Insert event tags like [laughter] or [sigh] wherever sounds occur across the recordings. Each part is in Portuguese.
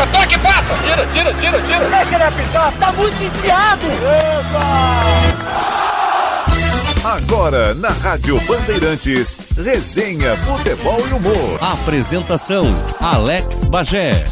passa, toque, passa! Tira, tira, tira, tira! Deixa ele apitar, tá muito enfiado! Agora, na Rádio Bandeirantes, resenha, futebol e humor. Apresentação, Alex Bagé.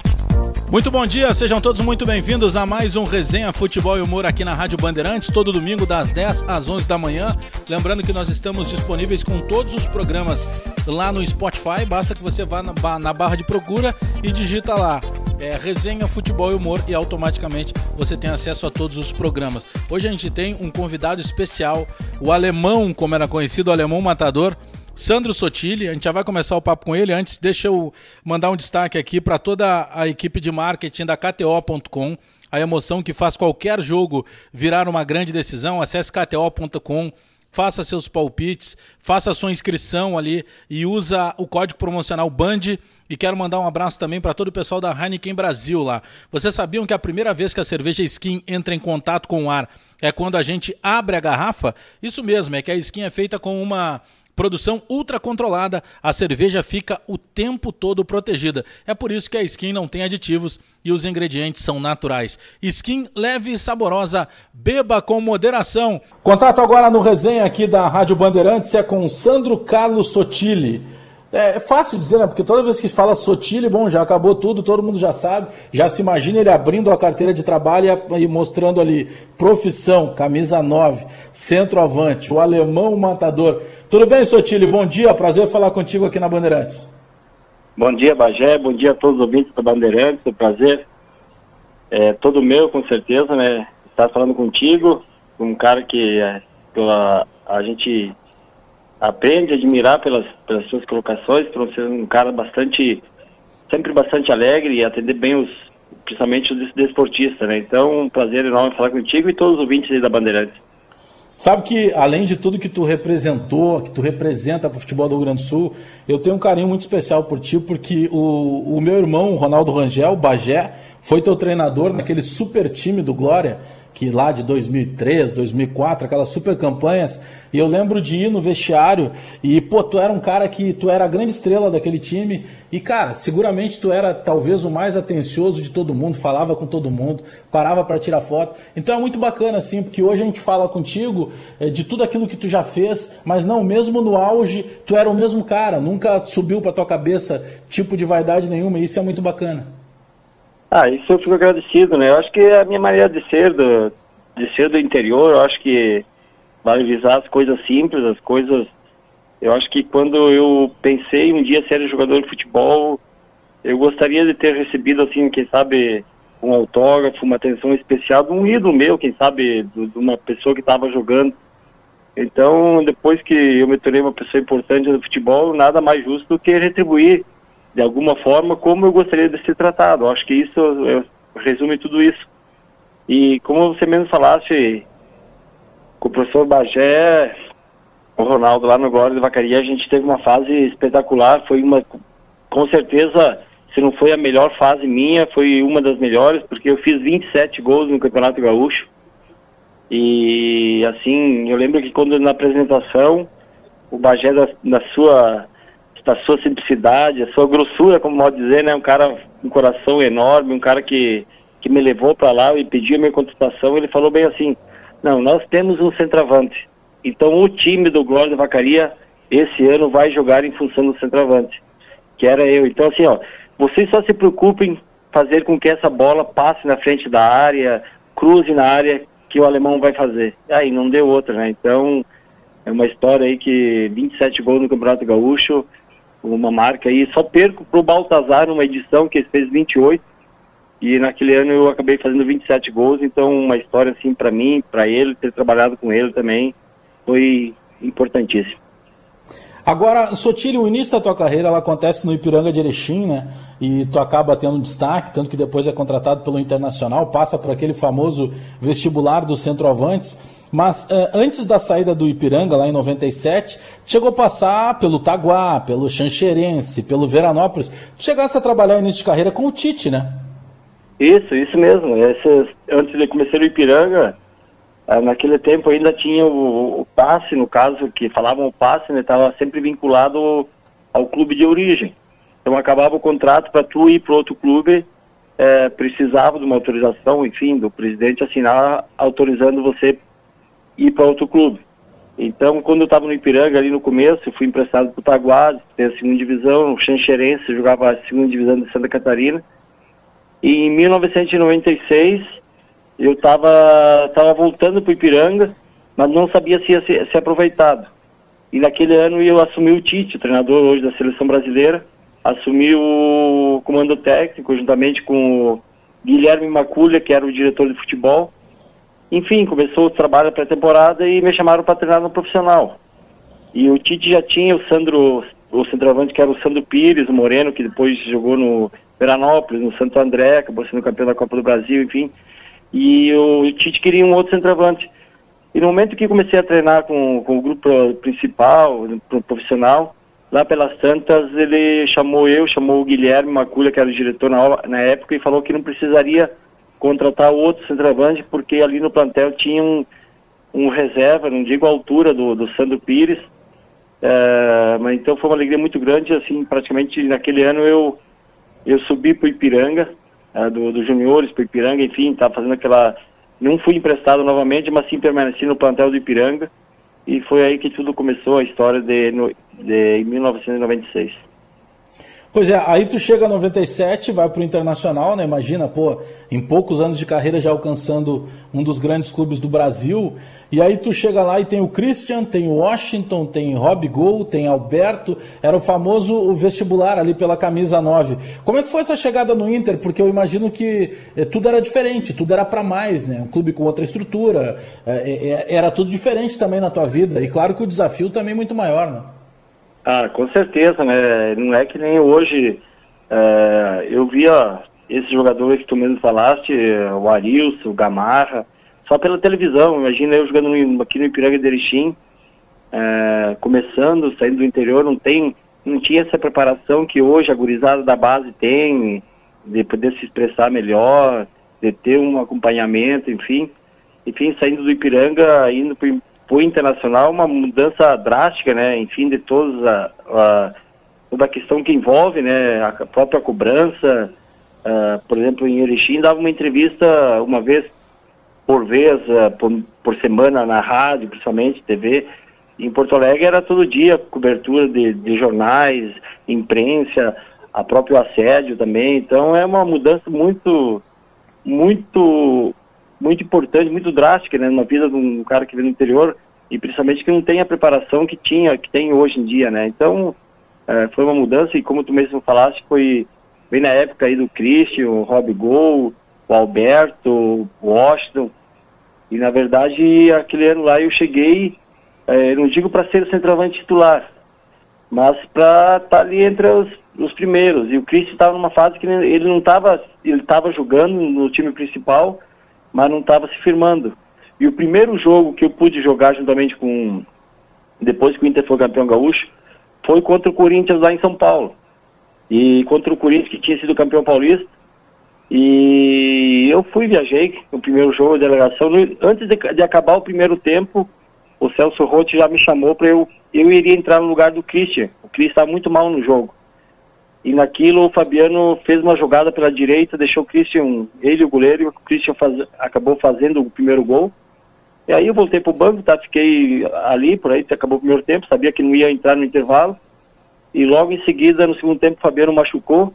Muito bom dia, sejam todos muito bem-vindos a mais um Resenha Futebol e Humor aqui na Rádio Bandeirantes, todo domingo das 10 às 11 da manhã. Lembrando que nós estamos disponíveis com todos os programas lá no Spotify, basta que você vá na, na barra de procura e digita lá é, Resenha Futebol e Humor e automaticamente você tem acesso a todos os programas. Hoje a gente tem um convidado especial, o alemão, como era conhecido, o alemão matador, Sandro Sotile. A gente já vai começar o papo com ele. Antes, deixa eu mandar um destaque aqui para toda a equipe de marketing da KTO.com. A emoção que faz qualquer jogo virar uma grande decisão. Acesse KTO.com faça seus palpites, faça sua inscrição ali e usa o código promocional BAND. E quero mandar um abraço também para todo o pessoal da Heineken Brasil lá. Vocês sabiam que a primeira vez que a cerveja Skin entra em contato com o ar é quando a gente abre a garrafa? Isso mesmo, é que a Skin é feita com uma Produção ultra controlada, a cerveja fica o tempo todo protegida. É por isso que a skin não tem aditivos e os ingredientes são naturais. Skin leve e saborosa, beba com moderação. Contato agora no resenha aqui da Rádio Bandeirantes é com Sandro Carlos Sotile. É, é fácil dizer, né? Porque toda vez que fala Sotile, bom, já acabou tudo, todo mundo já sabe, já se imagina ele abrindo a carteira de trabalho e, mostrando ali profissão, camisa 9, centroavante, o alemão matador. Tudo bem, Sotile? Bom dia, prazer falar contigo aqui na Bandeirantes. Bom dia, Bagé, bom dia a todos os ouvintes da Bandeirantes, é um prazer é todo meu, com certeza, né? Estar falando contigo, um cara que é, a gente aprende a admirar pelas, pelas suas colocações, por ser um cara bastante, sempre bastante alegre e atender bem os, principalmente os desportistas, né? Então, um prazer enorme falar contigo e todos os ouvintes aí da Bandeirantes. Sabe que, além de tudo que tu representou, que tu representa para o futebol do Rio Grande do Sul, eu tenho um carinho muito especial por ti, porque o, o meu irmão, Ronaldo Rangel, Bagé, foi teu treinador naquele super time do Glória, que lá de 2003, 2004, aquelas super campanhas, e eu lembro de ir no vestiário e, pô, tu era um cara que tu era a grande estrela daquele time e, cara, seguramente tu era talvez o mais atencioso de todo mundo, falava com todo mundo, parava para tirar foto. Então é muito bacana, assim, porque hoje a gente fala contigo é, de tudo aquilo que tu já fez, mas não, mesmo no auge, tu era o mesmo cara, nunca subiu pra tua cabeça tipo de vaidade nenhuma, e isso é muito bacana. Ah, isso eu fico agradecido, né? Eu acho que é a minha maneira de ser do, de ser do interior, eu acho que valorizar as coisas simples, as coisas. Eu acho que quando eu pensei um dia ser jogador de futebol, eu gostaria de ter recebido, assim, quem sabe, um autógrafo, uma atenção especial de um ídolo meu, quem sabe, de uma pessoa que estava jogando. Então, depois que eu me tornei uma pessoa importante no futebol, nada mais justo do que retribuir de alguma forma, como eu gostaria de ser tratado. Acho que isso eu, resume tudo isso. E como você mesmo falaste, com o professor Bagé, o Ronaldo lá no Glória de Vacaria, a gente teve uma fase espetacular, foi uma, com certeza, se não foi a melhor fase minha, foi uma das melhores, porque eu fiz 27 gols no Campeonato Gaúcho. E assim, eu lembro que quando na apresentação, o Bagé da, na sua da sua simplicidade, a sua grossura, como pode dizer, né? Um cara um coração enorme, um cara que, que me levou para lá e pediu a minha contestação. Ele falou bem assim: não, nós temos um centroavante. Então o time do Glória da Vacaria esse ano vai jogar em função do centroavante, que era eu. Então assim, ó, vocês só se preocupem fazer com que essa bola passe na frente da área, cruze na área que o alemão vai fazer. Aí não deu outra, né? Então é uma história aí que 27 gols no Campeonato Gaúcho, uma marca aí. Só perco pro Baltazar uma edição que ele fez 28 e naquele ano eu acabei fazendo 27 gols, então uma história assim para mim, para ele, ter trabalhado com ele também foi importantíssimo. Agora, Sotilho, o início da tua carreira ela acontece no Ipiranga de Erechim, né? E tu acaba tendo um destaque, tanto que depois é contratado pelo Internacional, passa por aquele famoso vestibular dos centroavantes. Mas eh, antes da saída do Ipiranga, lá em 97, chegou a passar pelo Taguá, pelo Xanxerense, pelo Veranópolis. Tu chegasse a trabalhar início de carreira com o Tite, né? Isso, isso mesmo. Esse, antes de começar o Ipiranga, ah, naquele tempo ainda tinha o, o, passe, no caso, que falavam o passe, né? Estava sempre vinculado ao clube de origem. Então acabava o contrato para tu ir para outro clube é, precisava de uma autorização, enfim, do presidente assinar autorizando você ir para outro clube. Então, quando eu estava no Ipiranga, ali no começo, eu fui emprestado para o Taguares, tem a segunda divisão, o Xanxerense jogava a segunda divisão de Santa Catarina. E em 1996, eu estava tava voltando para o Ipiranga, mas não sabia se ia ser, ser aproveitado. E naquele ano eu assumi o Tite, o treinador hoje da seleção brasileira, assumi o comando técnico juntamente com o Guilherme Maculha, que era o diretor de futebol. Enfim, começou o trabalho pré-temporada e me chamaram para treinar no profissional. E o Tite já tinha o Sandro, o centroavante que era o Sandro Pires, o Moreno, que depois jogou no Veranópolis, no Santo André, acabou sendo campeão da Copa do Brasil, enfim. E o Tite queria um outro centroavante. E no momento que comecei a treinar com, com o grupo principal, o profissional, lá pelas tantas, ele chamou eu, chamou o Guilherme Maculha, que era o diretor na, na época, e falou que não precisaria contratar outro centroavante, porque ali no plantel tinha um, um reserva, não digo a altura do, do Sandro Pires, é, mas então foi uma alegria muito grande, assim, praticamente naquele ano eu, eu subi para o Ipiranga, é, do, do juniores para o Ipiranga, enfim, estava fazendo aquela... Não fui emprestado novamente, mas sim permaneci no plantel do Ipiranga, e foi aí que tudo começou, a história de, de, de 1996. Pois é, aí tu chega a 97, vai pro Internacional, né? Imagina, pô, em poucos anos de carreira já alcançando um dos grandes clubes do Brasil. E aí tu chega lá e tem o Christian, tem o Washington, tem Rob Gol, tem Alberto. Era o famoso vestibular ali pela camisa 9. Como é que foi essa chegada no Inter? Porque eu imagino que eh, tudo era diferente, tudo era para mais, né? Um clube com outra estrutura, eh, eh, era tudo diferente também na tua vida. E claro que o desafio também é muito maior, né? Ah, com certeza, né? Não é que nem hoje. É, eu via esses jogadores que tu mesmo falaste, o Arilson, o Gamarra, só pela televisão. Imagina eu jogando aqui no Ipiranga de Erechim, é, começando, saindo do interior, não tem, não tinha essa preparação que hoje a gurizada da base tem, de poder se expressar melhor, de ter um acompanhamento, enfim. Enfim, saindo do Ipiranga, indo para para o internacional uma mudança drástica, né? Enfim, de todos a, a, toda a questão que envolve, né? A própria cobrança, uh, por exemplo, em Erechim dava uma entrevista uma vez por vez, uh, por, por, semana na rádio, principalmente TV. Em Porto Alegre era todo dia cobertura de, de jornais, imprensa, a próprio assédio também. Então é uma mudança muito, muito muito importante, muito drástica, né, na vida de um cara que vem do interior e principalmente que não tem a preparação que tinha, que tem hoje em dia, né? Então é, foi uma mudança e como tu mesmo falaste, foi bem na época aí do Christian, o Rob Gol, o Alberto, o Washington e na verdade aquele ano lá eu cheguei, é, não digo para ser o centroavante titular, mas para estar tá ali entre os, os primeiros. E o Christian estava numa fase que ele não estava, ele estava jogando no time principal mas não estava se firmando. E o primeiro jogo que eu pude jogar juntamente com. Depois que o Inter foi campeão gaúcho, foi contra o Corinthians lá em São Paulo. E contra o Corinthians que tinha sido campeão paulista. E eu fui, viajei no primeiro jogo da delegação. Antes de, de acabar o primeiro tempo, o Celso Rotti já me chamou para eu. Eu iria entrar no lugar do Christian. O Christian estava muito mal no jogo. E naquilo o Fabiano fez uma jogada pela direita, deixou o Christian, ele o goleiro, o Christian faz, acabou fazendo o primeiro gol. E aí eu voltei pro banco, tá? Fiquei ali, por aí, acabou o primeiro tempo, sabia que não ia entrar no intervalo. E logo em seguida, no segundo tempo, o Fabiano machucou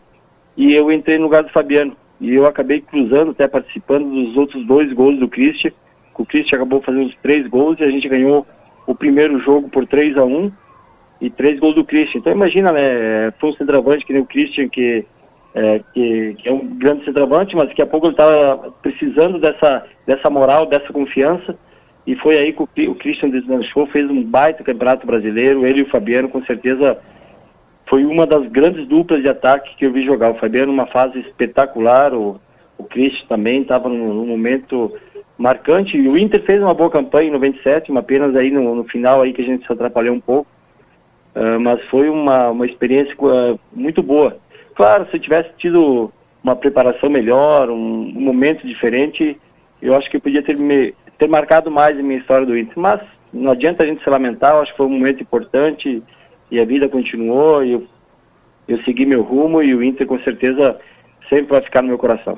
e eu entrei no lugar do Fabiano. E eu acabei cruzando, até participando dos outros dois gols do Christian. O Christian acabou fazendo os três gols e a gente ganhou o primeiro jogo por 3 a 1 e três gols do Christian. Então imagina, né? Foi um centroavante que nem o Christian, que, é, que, que, é um grande centroavante, mas daqui a pouco ele estava precisando dessa, dessa moral, dessa confiança. E foi aí que o, Christian deslanchou, fez um baita campeonato brasileiro. Ele e o Fabiano, com certeza, foi uma das grandes duplas de ataque que eu vi jogar. O Fabiano numa fase espetacular, o, o Christian também estava num, num, momento marcante. E o Inter fez uma boa campanha em 97, uma apenas aí no, no final aí que a gente se atrapalhou um pouco. Uh, mas foi uma, uma experiência uh, muito boa. Claro, se eu tivesse tido uma preparação melhor, um, um, momento diferente, eu acho que eu podia ter, me, ter marcado mais a minha história do Inter. Mas não adianta a gente se lamentar, eu acho que foi um momento importante e a vida continuou e eu, eu segui meu rumo e o Inter com certeza sempre vai ficar no meu coração.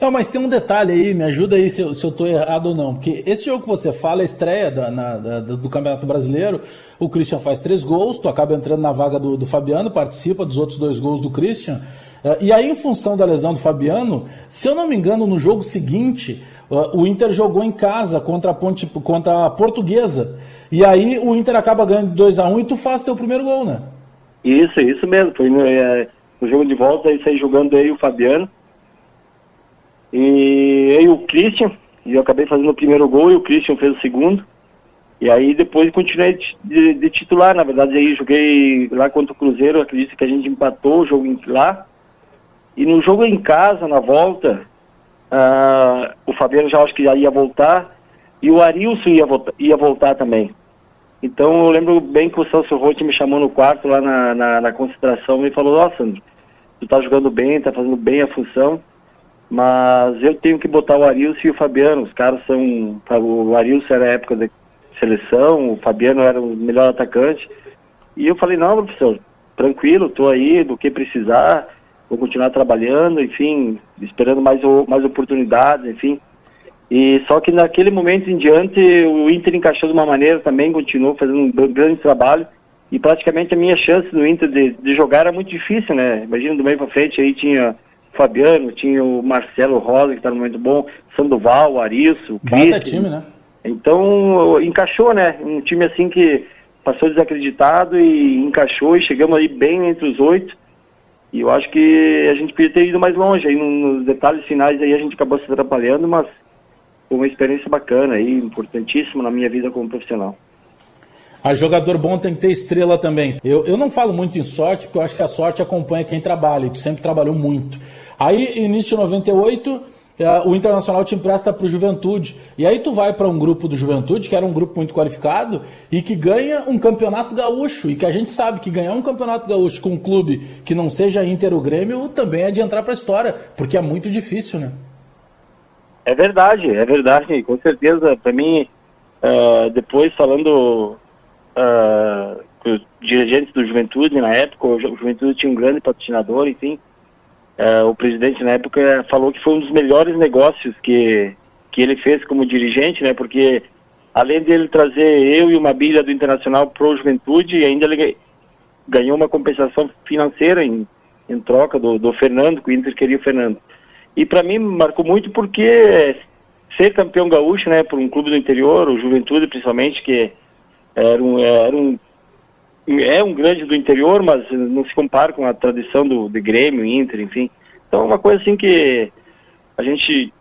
Não, mas tem um detalhe aí, me ajuda aí se eu, se eu tô errado ou não. Porque esse jogo que você fala, a estreia da, na, da, do Campeonato Brasileiro, o Christian faz três gols, tu acaba entrando na vaga do, do Fabiano, participa dos outros dois gols do Christian. Uh, e aí, em função da lesão do Fabiano, se eu não me engano, no jogo seguinte, uh, o Inter jogou em casa contra a, Ponte, contra a Portuguesa. E aí o Inter acaba ganhando 2 a 1 um, e tu faz teu primeiro gol, né? Isso, isso mesmo. Foi no, é, no jogo de volta, aí saí jogando aí o Fabiano. E aí o Christian, e eu acabei fazendo o primeiro gol e o Christian fez o segundo. E aí depois continuei de, de, de, titular, na verdade aí joguei lá contra o Cruzeiro, acredito que a gente empatou o jogo lá. E no jogo em casa, na volta, uh, o Fabiano já acho que já ia voltar e o Arilson ia, voltar, ia voltar também. Então eu lembro bem que o Celso Rotti me chamou no quarto lá na, na, na concentração e falou, nossa, tu tá jogando bem, tá fazendo bem a função mas eu tenho que botar o Arilson e o Fabiano. Os caras são. O Arilson era época da seleção, o Fabiano era o melhor atacante. E eu falei: não, professor, tranquilo, estou aí, do que precisar, vou continuar trabalhando, enfim, esperando mais, mais oportunidades, enfim. E só que naquele momento em diante o Inter encaixou de uma maneira também, continuou fazendo um grande trabalho e praticamente a minha chance do Inter de, de jogar era muito difícil, né? Imagina do meio para frente aí tinha Fabiano, tinha o Marcelo Rosa, que está no momento bom, Sandoval, Arisso, Cristian. time, né? Então, encaixou, né? Um time assim que passou desacreditado e encaixou e chegamos aí bem entre os oito. E eu acho que a gente podia ter ido mais longe. Aí nos detalhes finais aí a gente acabou se atrapalhando, mas foi uma experiência bacana aí, importantíssima na minha vida como profissional. A jogador bom tem que ter estrela também. Eu, eu não falo muito em sorte, porque eu acho que a sorte acompanha quem trabalha, e tu sempre trabalhou muito. Aí, início de 98, é, o Internacional te empresta para o Juventude. E aí tu vai para um grupo do Juventude, que era um grupo muito qualificado, e que ganha um campeonato gaúcho. E que a gente sabe que ganhar um campeonato gaúcho com um clube que não seja Inter ou Grêmio também é de entrar para a história, porque é muito difícil, né? É verdade, é verdade, com certeza. Para mim, uh, depois falando uh, os dirigentes do Juventude na época, o Juventude tinha um grande patrocinador, enfim. Uh, o presidente na época falou que foi um dos melhores negócios que, que ele fez como dirigente, né? Porque além dele trazer eu e uma bilha do Internacional pro Juventude, ainda ele ganhou uma compensação financeira em, em troca do, do Fernando, que o Inter queria o Fernando. E para mim marcou muito porque ser campeão gaúcho, né, por um clube do interior, o Juventude principalmente, que era um, era um é um grande do interior, mas não se compara com a tradição do, do Grêmio, Inter, enfim. Então, é uma coisa assim que a gente,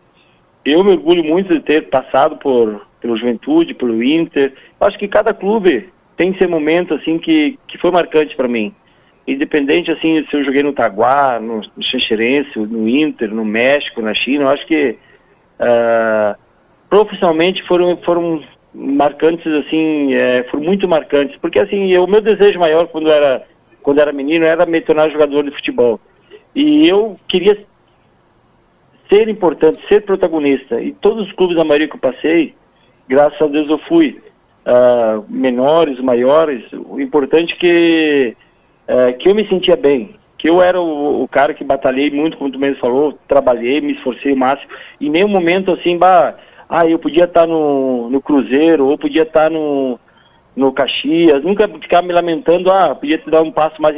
eu me orgulho muito de ter passado por pelo Juventude, pelo Inter. Acho que cada clube tem seu momento assim que, que foi marcante para mim. Independente assim se eu joguei no Taguá, no, no no Inter, no México, na China, eu acho que uh, profissionalmente foram foram marcantes assim, é, foram muito marcantes, porque assim, o meu desejo maior quando era quando era menino era me tornar jogador de futebol. E eu queria ser importante, ser protagonista. E todos os clubes da maioria que eu passei, graças a Deus eu fui. Uh, menores, maiores, o importante é que, uh, que eu me sentia bem, que eu era o, o, cara que batalhei muito, como tu mesmo falou, trabalhei, me esforcei o máximo, em nenhum momento assim, bah, ah, eu podia estar no, no Cruzeiro, ou podia estar no, no Caxias, nunca ficar me lamentando, ah, podia te dar um passo mais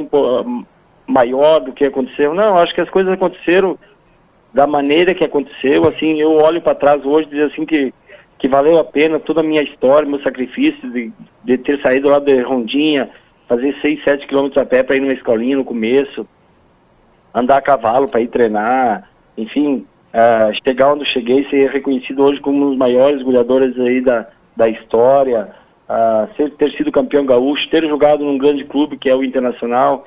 maior do que aconteceu. Não, acho que as coisas aconteceram da maneira que aconteceu, assim, eu olho para trás hoje e dizer assim que, que valeu a pena toda a minha história, meu sacrifício de, de ter saído lá de Rondinha, fazer 6, 7 quilômetros a pé para ir numa escolinha no começo, andar a cavalo para ir treinar, enfim, uh, chegar onde cheguei, ser reconhecido hoje como um dos maiores goleadores aí da, da história, uh, ser, ter sido campeão gaúcho, ter jogado num grande clube que é o Internacional,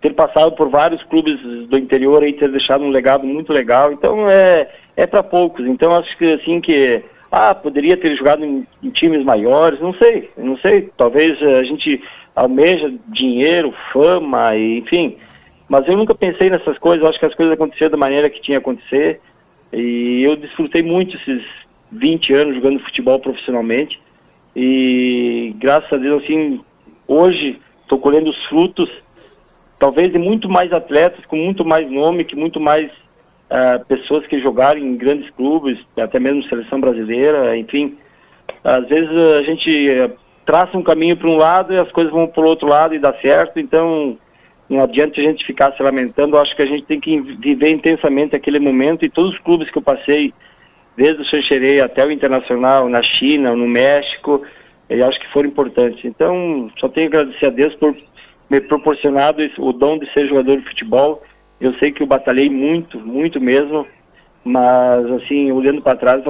ter passado por vários clubes do interior e ter deixado um legado muito legal. Então é, é para poucos. Então acho que assim que ah, poderia ter jogado em, em, times maiores, não sei, não sei. Talvez a gente almeja dinheiro, fama, enfim. Mas eu nunca pensei nessas coisas, acho que as coisas aconteceram da maneira que tinha que acontecer. E eu desfrutei muito esses 20 anos jogando futebol profissionalmente. E graças a Deus, assim, hoje estou colhendo os frutos talvez de muito mais atletas, com muito mais nome, que muito mais uh, pessoas que jogaram em grandes clubes, até mesmo seleção brasileira, enfim. Às vezes a gente uh, traça um caminho para um lado e as coisas vão para o outro lado e dá certo, então não adianta a gente ficar se lamentando, acho que a gente tem que viver intensamente aquele momento e todos os clubes que eu passei, desde o Xanxerê até o Internacional, na China, no México, eu acho que foram importantes. Então, só tenho que agradecer a Deus por me proporcionado o dom de ser jogador de futebol. Eu sei que eu batalhei muito, muito mesmo, mas assim, olhando para trás,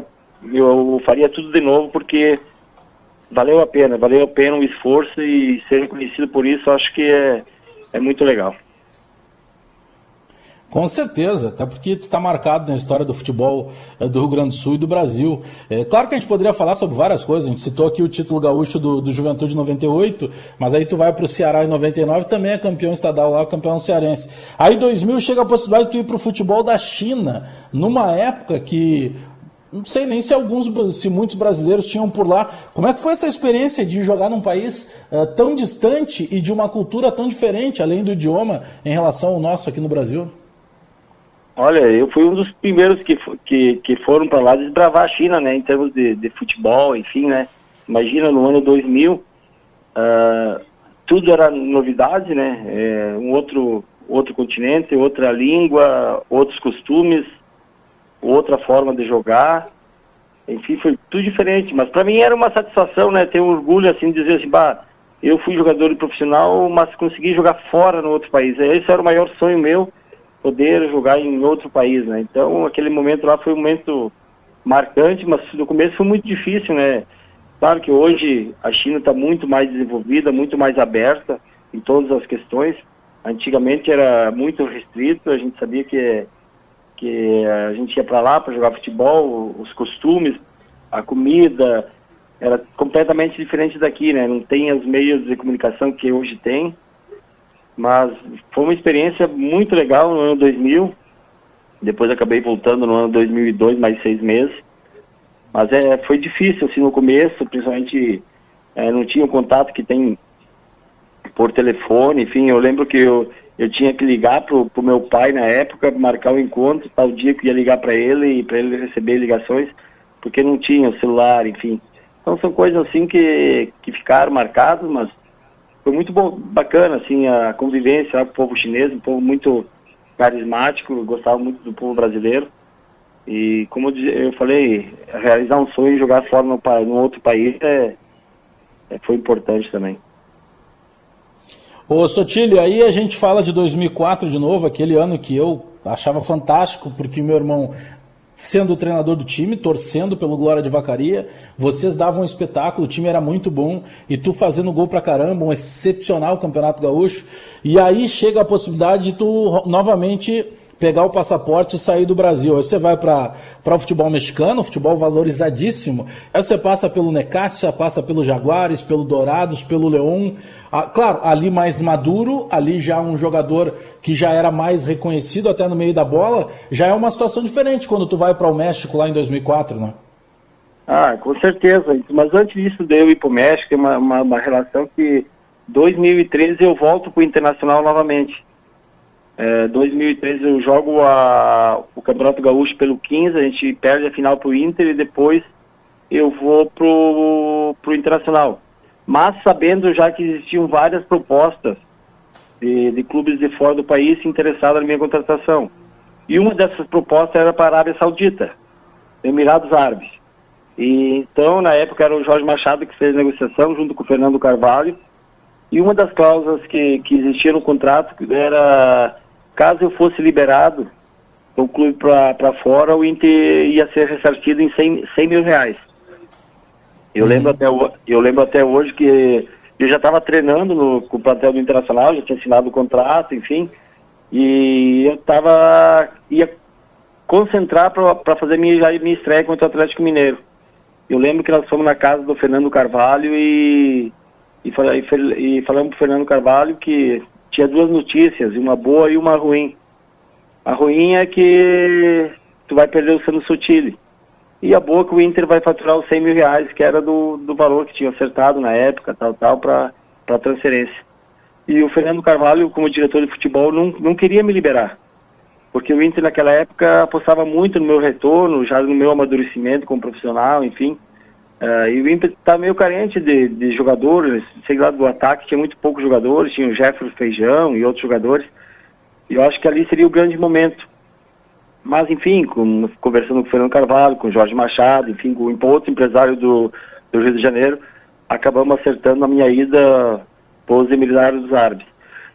eu faria tudo de novo porque valeu a pena, valeu a pena o esforço e ser reconhecido por isso, acho que é, é muito legal. Com certeza, até porque tu está marcado na história do futebol eh, do Rio Grande do Sul e do Brasil. É claro que a gente poderia falar sobre várias coisas, a gente citou aqui o título gaúcho do, do Juventude 98, mas aí tu vai para o Ceará em 99, também é campeão estadual lá, campeão cearense. Aí em 2000 chega a possibilidade de tu ir para o futebol da China, numa época que não sei nem se alguns, se muitos brasileiros tinham por lá. Como é que foi essa experiência de jogar num país uh, tão distante e de uma cultura tão diferente, além do idioma, em relação ao nosso aqui no Brasil? Olha, eu fui um dos primeiros que, que, que foram para lá desbravar a China, né, em termos de, de futebol, enfim, né. Imagina, no ano 2000, uh, ah, tudo era novidade, né, é, um outro, outro continente, outra língua, outros costumes, outra forma de jogar, enfim, foi tudo diferente, mas para mim era uma satisfação, né, ter um orgulho, assim, de dizer assim, bah, eu fui jogador profissional, mas consegui jogar fora no outro país, esse era o maior sonho meu, poder jogar em outro país, né? Então aquele momento lá foi um momento marcante, mas no começo foi muito difícil, né? Claro que hoje a China está muito mais desenvolvida, muito mais aberta em todas as questões. Antigamente era muito restrito, a gente sabia que, que a gente ia para lá para jogar futebol, os costumes, a comida, era completamente diferente daqui, né? Não tem os meios de comunicação que hoje tem. Mas foi uma experiência muito legal no ano 2000. Depois acabei voltando no ano 2002, mais seis meses. Mas é, foi difícil, assim, no começo, principalmente é, não tinha o contato que tem por telefone, enfim, eu lembro que eu, eu tinha que ligar pro, pro meu pai na época, marcar o um encontro, tal dia que ia ligar para ele e para ele receber ligações, porque não tinha o celular, enfim. Então são coisas assim que, que ficaram marcadas, mas foi muito bom, bacana, assim, a convivência com o povo chinês, um povo muito carismático, gostava muito do povo brasileiro. E como eu falei, realizar um sonho e jogar fora no, no outro país é, é, foi importante também. Ô Sotilho, aí a gente fala de 2004 de novo, aquele ano que eu achava fantástico, porque meu irmão sendo o treinador do time, torcendo pelo Glória de Vacaria. Vocês davam um espetáculo, o time era muito bom e tu fazendo gol pra caramba, um excepcional campeonato gaúcho. E aí chega a possibilidade de tu novamente pegar o passaporte e sair do Brasil. Aí você vai para o futebol mexicano, futebol valorizadíssimo. Aí você passa pelo Necaxa, passa pelo Jaguares, pelo Dourados, pelo Leão. Ah, claro, ali mais maduro, ali já um jogador que já era mais reconhecido até no meio da bola. Já é uma situação diferente quando tu vai para o México lá em 2004, né? Ah, com certeza. Mas antes disso de eu ir para o México, é uma, uma, uma relação que 2013 eu volto para o Internacional novamente. É, 2013 eu jogo a, o Campeonato Gaúcho pelo 15, a gente perde a final pro Inter e depois eu vou pro, pro Internacional. Mas sabendo já que existiam várias propostas de, de clubes de fora do país interessados na minha contratação. E uma dessas propostas era para a Arábia Saudita, Emirados Árabes. E, então, na época, era o Jorge Machado que fez a negociação junto com o Fernando Carvalho. E uma das cláusulas que, que existia no contrato era Caso eu fosse liberado do clube para fora, o Inter ia ser ressarcido em 100, 100 mil reais. Eu, uhum. lembro até, eu lembro até hoje que eu já estava treinando no, com o plantel do Internacional, já tinha assinado o contrato, enfim, e eu estava ia concentrar para fazer minha, minha estreia contra o Atlético Mineiro. Eu lembro que nós fomos na casa do Fernando Carvalho e, e, e, e falamos para o Fernando Carvalho que tinha duas notícias, uma boa e uma ruim. A ruim é que tu vai perder o Sano Sotile. E a boa é que o Inter vai faturar os 100 mil reais, que era do, do valor que tinha acertado na época, tal, tal, para transferência. e o Fernando Carvalho, como diretor de futebol, não, não queria me liberar. Porque o Inter naquela época apostava muito no meu retorno, já no meu amadurecimento como profissional, enfim. Uh, e o Inter está meio carente de, de, jogadores, sei lá, do ataque tinha muito poucos jogadores, tinha o Jefferson Feijão e outros jogadores. E eu acho que ali seria o grande momento. Mas, enfim, com, conversando com o Fernando Carvalho, com o Jorge Machado, enfim, com outro empresário do, do Rio de Janeiro, acabamos acertando a minha ida para os Emirados dos Árabes.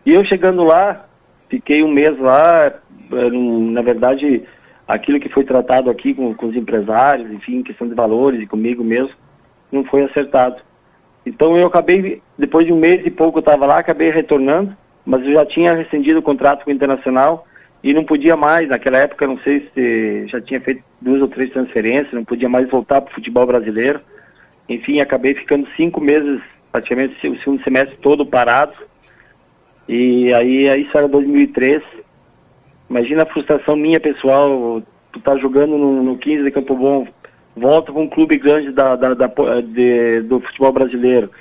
E eu chegando lá, fiquei um mês lá, eh, na verdade, aquilo que foi tratado aqui com, com os empresários, enfim, questão de valores e comigo mesmo, não foi acertado. Então eu acabei, depois de um mês e pouco eu estava lá, acabei retornando, mas eu já tinha rescindido o contrato com o Internacional e não podia mais, naquela época, não sei se já tinha feito duas ou três transferências, não podia mais voltar para o futebol brasileiro. Enfim, acabei ficando cinco meses, praticamente o segundo semestre todo parado. E aí, isso era 2003. Imagina a frustração minha pessoal, tu tá jogando no, no 15 de Campo Bom, volta para um clube grande da, da, da de, do futebol brasileiro.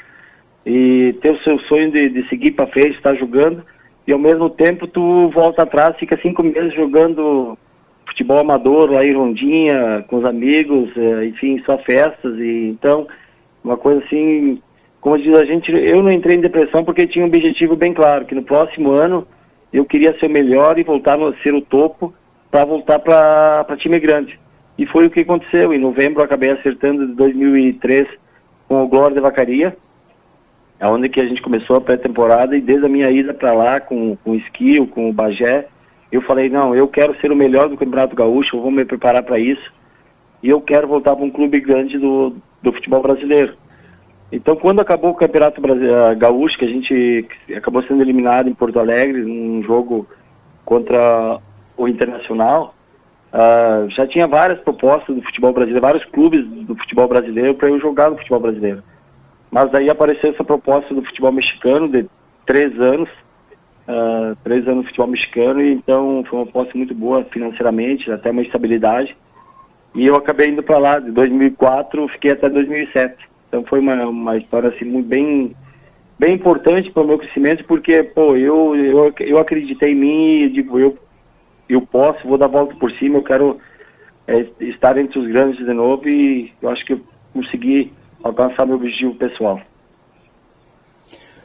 E ter o seu sonho de, de seguir para frente, estar tá jogando, e ao mesmo tempo tu volta atrás, fica cinco meses jogando futebol amador lá em Rondinha, com os amigos, eh, enfim, só festas, e então, uma coisa assim, como diz a gente, eu não entrei em depressão porque tinha um objetivo bem claro, que no próximo ano eu queria ser o melhor e voltar a ser o topo para voltar para time grande. E foi o que aconteceu. Em novembro acabei acertando de 2003 com o Glória de Vacaria, onde que a gente começou a pré-temporada e desde a minha ida para lá com, com o Esquio, com o Bagé, eu falei, não, eu quero ser o melhor do Campeonato Gaúcho, eu vou me preparar para isso e eu quero voltar para um clube grande do, do futebol brasileiro. Então, quando acabou o Campeonato eh, Gaúcho, que a gente acabou sendo eliminado em Porto Alegre, num jogo contra o Internacional, uh, já tinha várias propostas do futebol brasileiro, vários clubes do futebol brasileiro para eu jogar no futebol brasileiro. Mas aí apareceu essa proposta do futebol mexicano de três anos, uh, três anos no futebol mexicano, e então foi uma proposta muito boa financeiramente, até uma estabilidade. E eu acabei indo para lá, de 2004 fiquei até 2007. Então foi uma, uma história assim muito bem bem importante para o meu crescimento, porque pô, eu, eu, eu acreditei em mim e digo, eu, eu posso, vou dar a volta por cima, eu quero é, estar entre os grandes de novo e eu acho que eu consegui alcançar meu objetivo pessoal.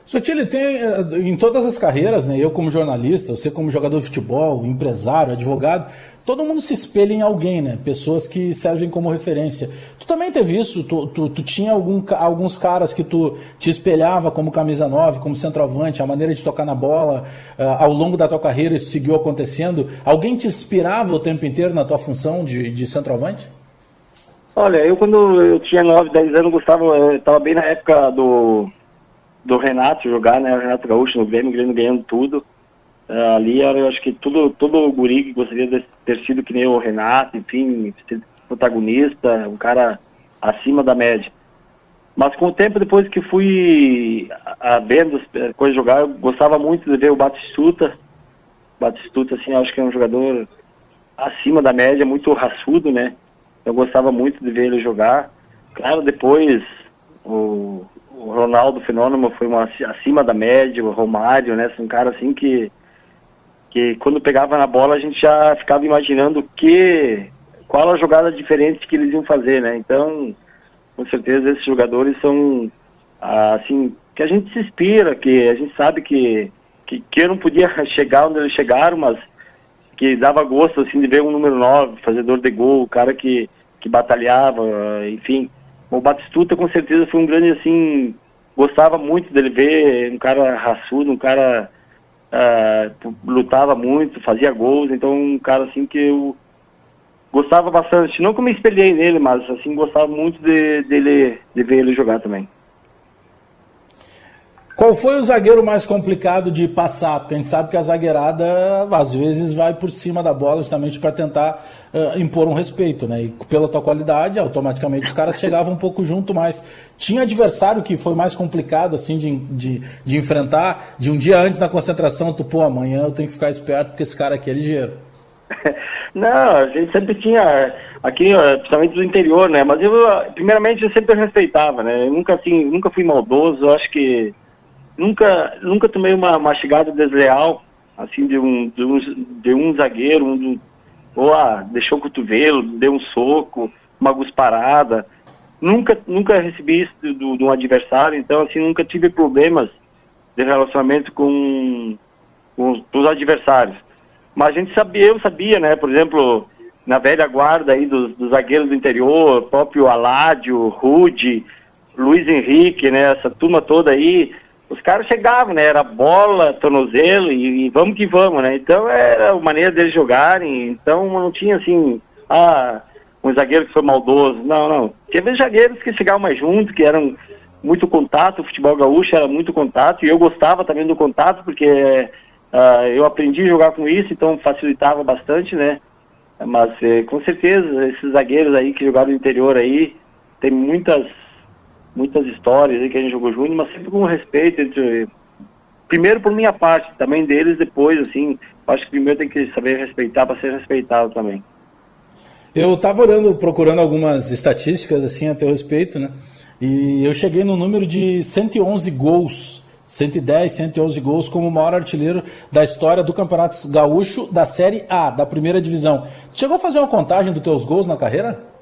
Sotile tem eh, em todas as carreiras, né? Eu como jornalista, você como jogador de futebol, empresário, advogado, todo mundo se espelha em alguém, né? Pessoas que servem como referência. Tu também teve isso? Tu, tu, tu tinha algum, alguns caras que tu te espelhava como camisa 9, como centroavante, a maneira de tocar na bola, uh, ao longo da tua carreira isso seguiu acontecendo? Alguém te inspirava o tempo inteiro na tua função de, de centroavante? Olha, eu quando eu tinha 9, 10 anos, gostava, estava bem na época do, do Renato jogar, né? O Renato Gaúcho no Grêmio, Grêmio ganhando tudo. Uh, ali eu acho que tudo, todo guri que gostaria de ter sido que nem o Renato, enfim, ser protagonista, um cara acima da média. Mas com o tempo, depois que fui a, a vendo as coisas jogar, eu gostava muito de ver o Batistuta. Batistuta, assim, acho que é um jogador acima da média, muito raçudo, né? Eu gostava muito de ver ele jogar. Claro, depois o, o Ronaldo Fenômeno foi uma, acima da média, o Romário, né? São caras assim que, que quando pegava na bola a gente já ficava imaginando que qual a jogada diferente que eles iam fazer, né? Então, com certeza esses jogadores são assim que a gente se inspira, que a gente sabe que, que, que eu não podia [laughs] chegar onde eles chegaram, mas que dava gosto assim de ver um número 9, fazedor de gol, o cara que, que batalhava, enfim. O Batistuta com certeza foi um grande assim, gostava muito dele ver, um cara raçudo, um cara uh, lutava muito, fazia gols, então um cara assim que eu gostava bastante, não que eu me espelhei nele, mas assim gostava muito de, dele, de ver ele jogar também. Qual foi o zagueiro mais complicado de passar? Porque a gente sabe que a zagueirada às vezes vai por cima da bola justamente para tentar uh, impor um respeito, né? E pela tua qualidade, automaticamente os caras chegavam um pouco junto, mas tinha adversário que foi mais complicado assim de, de, de enfrentar, de um dia antes da concentração, tu, pô, amanhã eu tenho que ficar esperto porque esse cara aqui é ligeiro. [laughs] Não, a gente sempre tinha aqui, principalmente do interior, né? Mas eu, primeiramente, eu sempre respeitava, né? Eu nunca assim, nunca fui maldoso. Eu acho que nunca, nunca tomei uma, chegada desleal, assim, de um, de um, de um zagueiro, um, ou ah, deixou o cotovelo, deu um soco, uma gusparada. Nunca, nunca recebi isso do, do, adversário, então assim, nunca tive problemas de relacionamento com, com os adversários. Mas a gente sabia, eu sabia, né, por exemplo, na velha guarda aí dos, dos zagueiros do interior, próprio Aládio, Rude, Luiz Henrique, né, essa turma toda aí, os caras chegavam, né? Era bola, tornozelo e, e, vamos que vamos, né? Então era a maneira deles jogarem. Então não tinha assim, ah, um zagueiro que foi maldoso. Não, não. Tinha zagueiros que chegavam mais junto, que eram muito contato. O futebol gaúcho era muito contato e eu gostava também do contato porque uh, eu aprendi a jogar com isso, então facilitava bastante, né? Mas eh, com certeza esses zagueiros aí que jogaram no interior aí tem muitas muitas histórias aí que a gente jogou junto, mas sempre com respeito entre primeiro por minha parte, também deles depois, assim, acho que primeiro tem que saber respeitar para ser respeitado também. Eu estava olhando, procurando algumas estatísticas assim a teu respeito, né? E eu cheguei no número de 111 gols, 110, 111 gols como o maior artilheiro da história do Campeonato Gaúcho da Série A, da primeira divisão. Chegou a fazer uma contagem dos teus gols na carreira?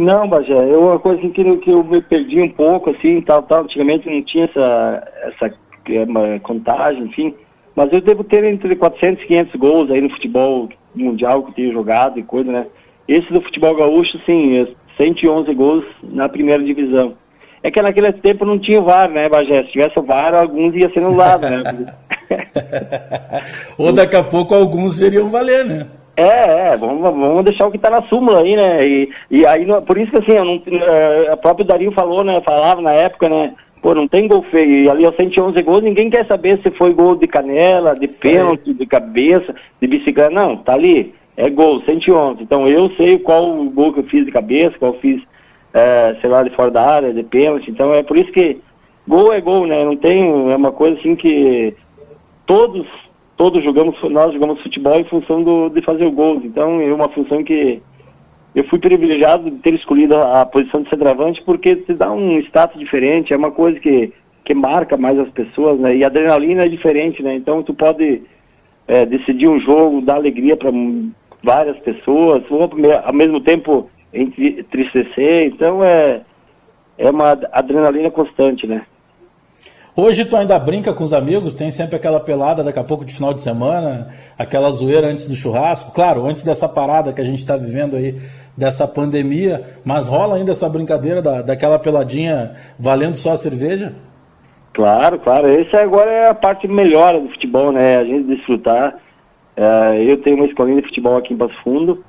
Não, Bajé, é uma coisa que, que eu me perdi um pouco, assim, tal, tal. Antigamente não tinha essa, essa é, contagem, enfim. Mas eu devo ter entre 400 e 500 gols aí no futebol mundial que eu tenho jogado e coisa, né? Esse do futebol gaúcho, sim, 111 gols na primeira divisão. É que naquele tempo não tinha VAR, né, Bagé? Se tivesse o VAR, alguns iam ser anulados, né? [laughs] Ou daqui a pouco alguns seriam valer, né? É, é, vamos, vamos deixar o que está na súmula aí, né? E, e aí, por isso que assim, eu não, é, o próprio Dario falou, né? Falava na época, né? Pô, não tem gol feio. E ali, aos 111 gols, ninguém quer saber se foi gol de canela, de pênalti, de cabeça, de bicicleta. Não, tá ali. É gol, 111. Então eu sei qual o gol que eu fiz de cabeça, qual eu fiz, é, sei lá, de fora da área, de pênalti. Então é por isso que gol é gol, né? Não tem. É uma coisa assim que todos todos jogamos, nós jogamos futebol em função do, de fazer o gol. Então é uma função que eu fui privilegiado de ter escolhido a, a posição de centroavante porque te dá um status diferente, é uma coisa que, que marca mais as pessoas, né? E a adrenalina é diferente, né? Então tu pode é, decidir um jogo, dar alegria para várias pessoas, ou ao mesmo tempo entristecer. Então é, é uma adrenalina constante, né? Hoje tu ainda brinca com os amigos, tem sempre aquela pelada daqui a pouco de final de semana, aquela zoeira antes do churrasco. Claro, antes dessa parada que a gente está vivendo aí, dessa pandemia, mas rola ainda essa brincadeira da, daquela peladinha valendo só a cerveja? Claro, claro. Esse agora é a parte melhor do futebol, né? A gente desfrutar. É, eu tenho uma escolinha de futebol aqui em Passo Fundo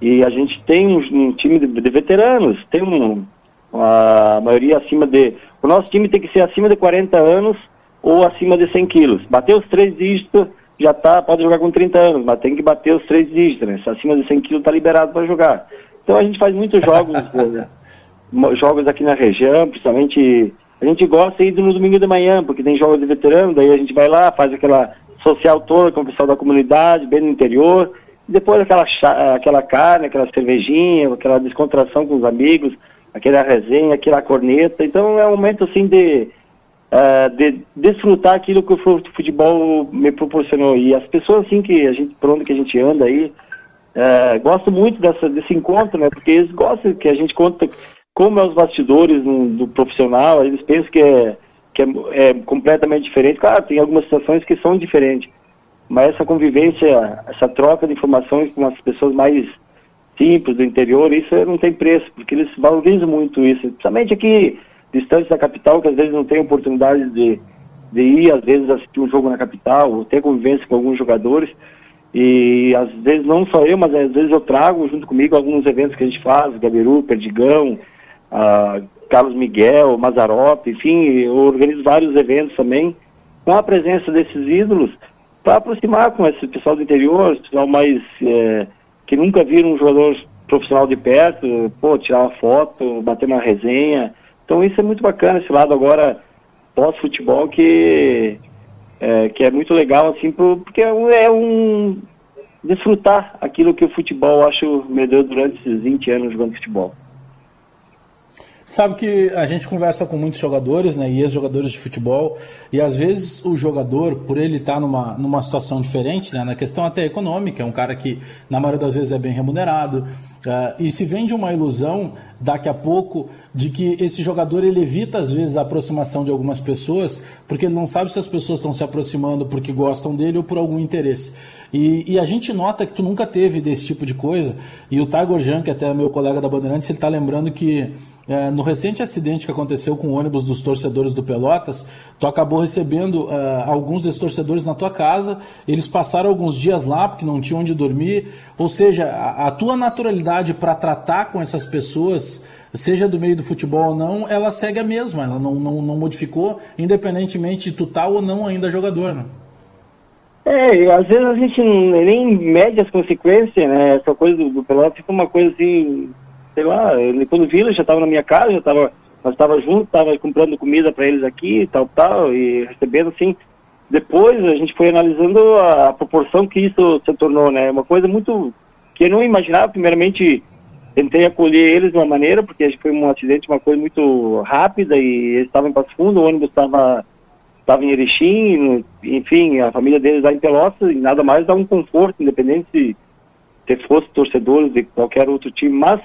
e a gente tem um, um time de, de, veteranos, tem um, a maioria acima de o nosso time tem que ser acima de 40 anos ou acima de 100 quilos. Bater os três dígitos, já tá, pode jogar com 30 anos, mas tem que bater os três dígitos, né? Se acima de 100 quilos tá liberado para jogar. Então a gente faz muitos jogos, [laughs] né? jogos aqui na região, principalmente a gente gosta de ir no domingo de manhã, porque tem jogos de veterano, daí a gente vai lá, faz aquela social toda com o pessoal da comunidade, bem no interior, e depois aquela, aquela carne, aquela cervejinha, aquela descontração com os amigos, aquela resenha, aquela corneta. Então é um momento assim de, uh, de desfrutar aquilo que o futebol me proporcionou. E as pessoas assim que a gente, por onde que a gente anda aí, uh, gostam muito dessa, desse encontro, né? Porque eles gostam que a gente conta como é os bastidores no, do profissional, eles pensam que é, que é, é completamente diferente. Claro, tem algumas situações que são diferentes, mas essa convivência, essa troca de informações com as pessoas mais simples do interior, isso não tem preço, porque eles valorizam muito isso, principalmente aqui distantes da capital, que às vezes não tem oportunidade de, de ir, às vezes assistir um jogo na capital, ou ter convivência com alguns jogadores, e às vezes não só eu, mas às vezes eu trago junto comigo alguns eventos que a gente faz, Gabiru, Perdigão, Carlos Miguel, Mazarop, enfim, eu organizo vários eventos também, com a presença desses ídolos, para aproximar com esse pessoal do interior, pessoal mais... É, que nunca viram um jogador profissional de perto, pô, tirar uma foto, bater uma resenha. Então isso é muito bacana, esse lado agora pós-futebol que é, que é muito legal, assim, pro, porque é um, é um desfrutar aquilo que o futebol, acho, me deu durante esses 20 anos jogando futebol. Sabe que a gente conversa com muitos jogadores, né, e ex-jogadores de futebol, e às vezes o jogador, por ele estar numa, numa situação diferente, né, na questão até econômica, é um cara que na maioria das vezes é bem remunerado, uh, e se vende uma ilusão daqui a pouco de que esse jogador ele evita às vezes a aproximação de algumas pessoas, porque ele não sabe se as pessoas estão se aproximando porque gostam dele ou por algum interesse. E, e, a gente nota que tu nunca teve desse tipo de coisa. E o Tiger Jan, que até é meu colega da Bandeirantes, ele está lembrando que é, no recente acidente que aconteceu com o ônibus dos torcedores do Pelotas, tu acabou recebendo é, alguns desses torcedores na tua casa, eles passaram alguns dias lá porque não tinham onde dormir. Ou seja, a, a tua naturalidade para tratar com essas pessoas, seja do meio do futebol ou não, ela segue a mesma, ela não, não, não modificou, independentemente de tu tal tá ou não ainda jogador. Né? É, às vezes a gente nem mede as consequências, né? Essa coisa do, do Pelotas fica uma coisa assim, sei lá, quando vi, já estava na minha casa, já estava, nós estava junto, estava comprando comida para eles aqui, tal, tal, e recebendo assim. Depois a gente foi analisando a, a, proporção que isso se tornou, né? Uma coisa muito que eu não imaginava, primeiramente tentei acolher eles de uma maneira, porque foi um acidente, uma coisa muito rápida e eles estavam em Passo Fundo, o ônibus estava estava em Erechim, enfim, a família deles lá em Pelotas, e nada mais dá um conforto, independente se, se fosse torcedores de qualquer outro time, mas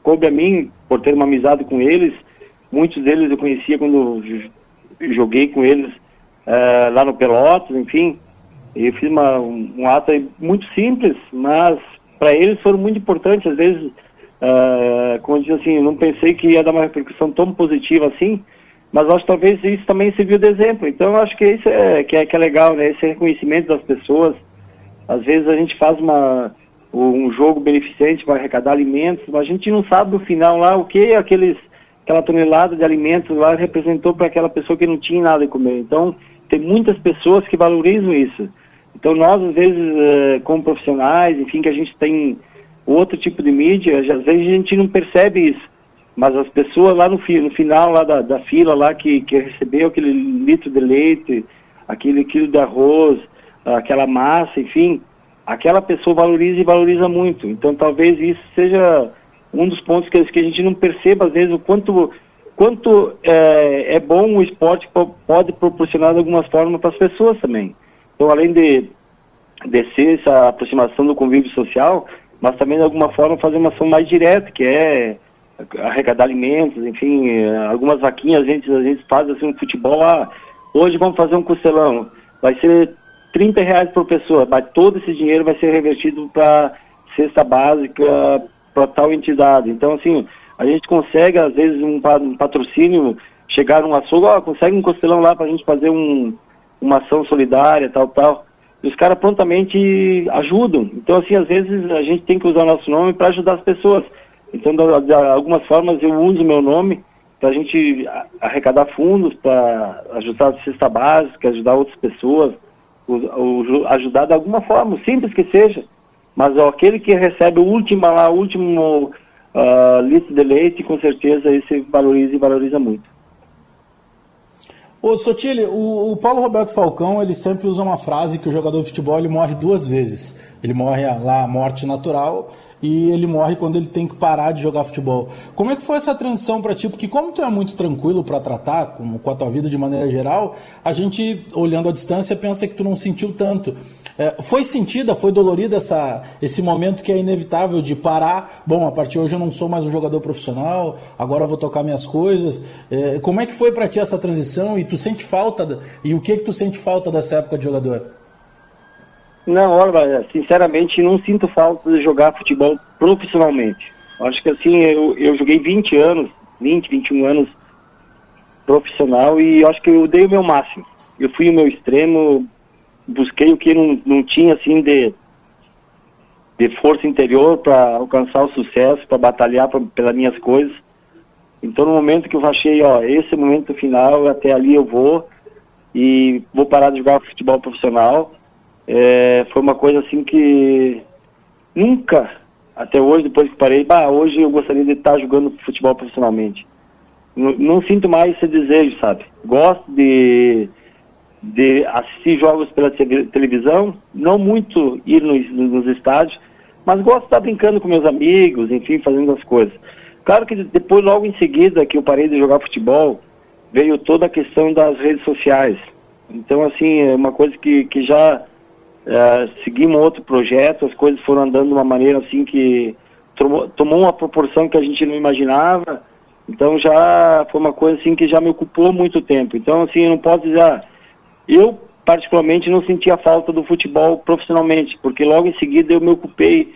coube a mim, por ter uma amizade com eles, muitos deles eu conhecia quando joguei com eles uh, lá no Pelotas, enfim, eu fiz uma, um, um ato muito simples, mas para eles foram muito importantes, às vezes, uh, como eu disse assim, não pensei que ia dar uma repercussão tão positiva assim, mas acho que talvez isso também serviu de exemplo. Então acho que isso é que, é que é legal, né? Esse reconhecimento das pessoas. Às vezes a gente faz uma, um jogo beneficente para arrecadar alimentos, mas a gente não sabe no final lá o que aqueles, aquela tonelada de alimentos lá representou para aquela pessoa que não tinha nada a comer. Então tem muitas pessoas que valorizam isso. Então nós às vezes eh, como profissionais, enfim, que a gente tem outro tipo de mídia, às vezes a gente não percebe isso mas as pessoas lá no, no final lá da, da, fila lá que, que recebeu aquele litro de leite, aquele quilo de arroz, aquela massa, enfim, aquela pessoa valoriza e valoriza muito. Então talvez isso seja um dos pontos que, que a gente não perceba às vezes o quanto quanto é, é bom o esporte pode proporcionar de algumas formas para as pessoas também. Então além de, de ser essa aproximação do convívio social, mas também de alguma forma fazer uma ação mais direta, que é arrecadar alimentos, enfim, algumas vaquinhas a gente, a gente faz assim no futebol, ah, hoje vamos fazer um costelão, vai ser 30 reais por pessoa, mas todo esse dinheiro vai ser revertido para cesta básica, para tal entidade. Então, assim, a gente consegue, às vezes, um, um patrocínio, chegar num açougue, ó, consegue um costelão lá para a gente fazer um, uma ação solidária, tal, tal. E os caras prontamente ajudam. Então, assim, às vezes a gente tem que usar nosso nome para ajudar as pessoas. Então, de algumas formas, eu uso meu nome para a gente arrecadar fundos, para ajudar a cesta básica, ajudar outras pessoas, o, o, ajudar de alguma forma, simples que seja. Mas ó, aquele que recebe o último lá, o último uh, litro de leite, com certeza esse valoriza e valoriza muito. Ô Sotile, o, o, Paulo Roberto Falcão, ele sempre usa uma frase que o jogador de futebol ele morre duas vezes. Ele morre lá a morte natural e ele morre quando ele tem que parar de jogar futebol. Como é que foi essa transição para ti? Porque como tu é muito tranquilo para tratar com, com, a tua vida de maneira geral, a gente, olhando à distância, pensa que tu não sentiu tanto. É, foi sentida, foi dolorida essa, esse momento que é inevitável de parar, bom, a partir de hoje eu não sou mais um jogador profissional, agora eu vou tocar minhas coisas. É, como é que foi para ti essa transição e tu sente falta, e o que que tu sente falta dessa época de jogador? Não, olha, sinceramente não sinto falta de jogar futebol profissionalmente. Acho que assim, eu, eu joguei 20 anos, 20, 21 anos profissional e acho que eu dei o meu máximo. Eu fui o meu extremo, busquei o que não, não tinha assim de, de força interior para alcançar o sucesso, para batalhar pra, pelas minhas coisas. Então no momento que eu achei, ó, esse é momento final, até ali eu vou e vou parar de jogar futebol profissional é, foi uma coisa assim que nunca, até hoje, depois que parei, bah, hoje eu gostaria de estar jogando futebol profissionalmente. Não, não sinto mais esse desejo, sabe? Gosto de, de assistir jogos pela televisão, não muito ir nos, nos estádios, mas gosto de estar brincando com meus amigos, enfim, fazendo as coisas. Claro que depois, logo em seguida que eu parei de jogar futebol, veio toda a questão das redes sociais. Então, assim, é uma coisa que, que já é, seguimos outro projeto, as coisas foram andando de uma maneira assim que tomou, tomou uma proporção que a gente não imaginava. Então já foi uma coisa assim que já me ocupou muito tempo. Então, assim, eu não posso dizer, ah, eu particularmente não sentia falta do futebol profissionalmente, porque logo em seguida eu me ocupei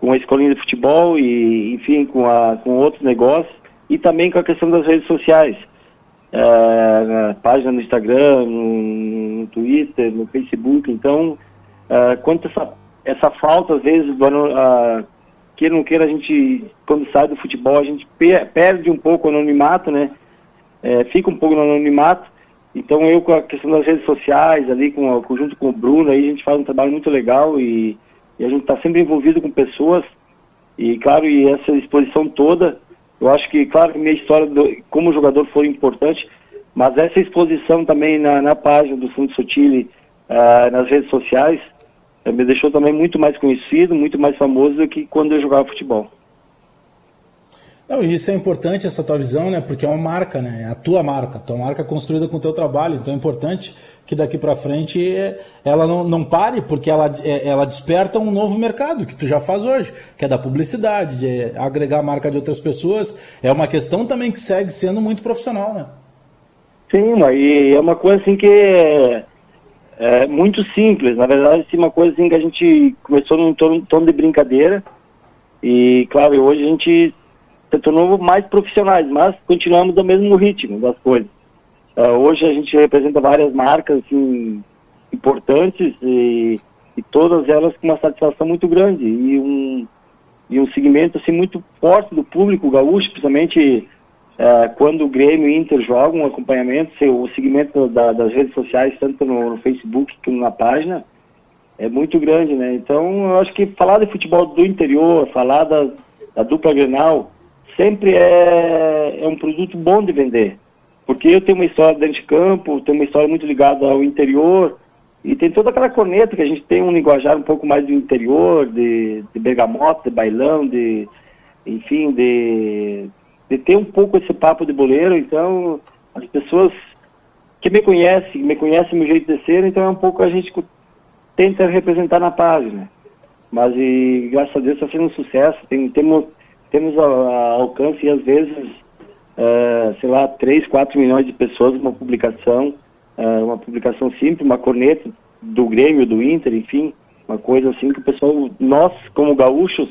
com a escolinha de futebol e, enfim, com, a, com outros negócios e também com a questão das redes sociais. É, na página no Instagram, no, no, Twitter, no Facebook. Então, é, quanto essa, essa falta, às vezes, do, uh, queira ou não queira, a gente, quando sai do futebol, a gente perde um pouco o anonimato, né? É, fica um pouco no anonimato. Então, eu, com a questão das redes sociais, ali, com, junto com o Bruno, aí a gente faz um trabalho muito legal e e a gente está sempre envolvido com pessoas e claro e essa exposição toda eu acho que claro minha história do, como jogador foi importante mas essa exposição também na, na página do Fundo Sotile uh, nas redes sociais me deixou também muito mais conhecido muito mais famoso do que quando eu jogava futebol não, isso é importante, essa tua visão, né? Porque é uma marca, né? É a tua marca, tua marca é construída com o teu trabalho. Então é importante que daqui para frente ela não, não pare, porque ela, é, ela desperta um novo mercado, que tu já faz hoje, que é da publicidade, de agregar a marca de outras pessoas. É uma questão também que segue sendo muito profissional, né? Sim, e é uma coisa assim que é, muito simples. Na verdade, é uma coisa assim que a gente começou num tom, tom de brincadeira. E, claro, hoje a gente se tornou mais profissionais, mas continuamos no mesmo ritmo das coisas. Uh, hoje a gente representa várias marcas assim, importantes e, e, todas elas com uma satisfação muito grande e um, e um segmento assim, muito forte do público gaúcho, principalmente uh, quando o Grêmio e o Inter jogam um acompanhamento, o segmento da, das redes sociais, tanto no, no Facebook como na página, é muito grande, né? Então, eu acho que falar de futebol do interior, falar da, da dupla Grenal, sempre é, é um produto bom de vender. Porque eu tenho uma história dentro de campo, tenho uma história muito ligada ao interior, e tem toda aquela corneta que a gente tem um linguajar um pouco mais do interior, de, de bergamota, de bailão, de, enfim, de, de ter um pouco esse papo de boleiro. Então, as pessoas que me conhecem, me conhecem meu jeito de ser, então é um pouco a gente tenta representar na página. Mas, e, graças a Deus, está sendo um sucesso. Tem, temos temos a, a alcance e às vezes, uh, sei lá, 3, 4 milhões de pessoas uma publicação, uh, uma publicação simples, uma corneta do Grêmio, do Inter, enfim, uma coisa assim que o pessoal, nós como gaúchos,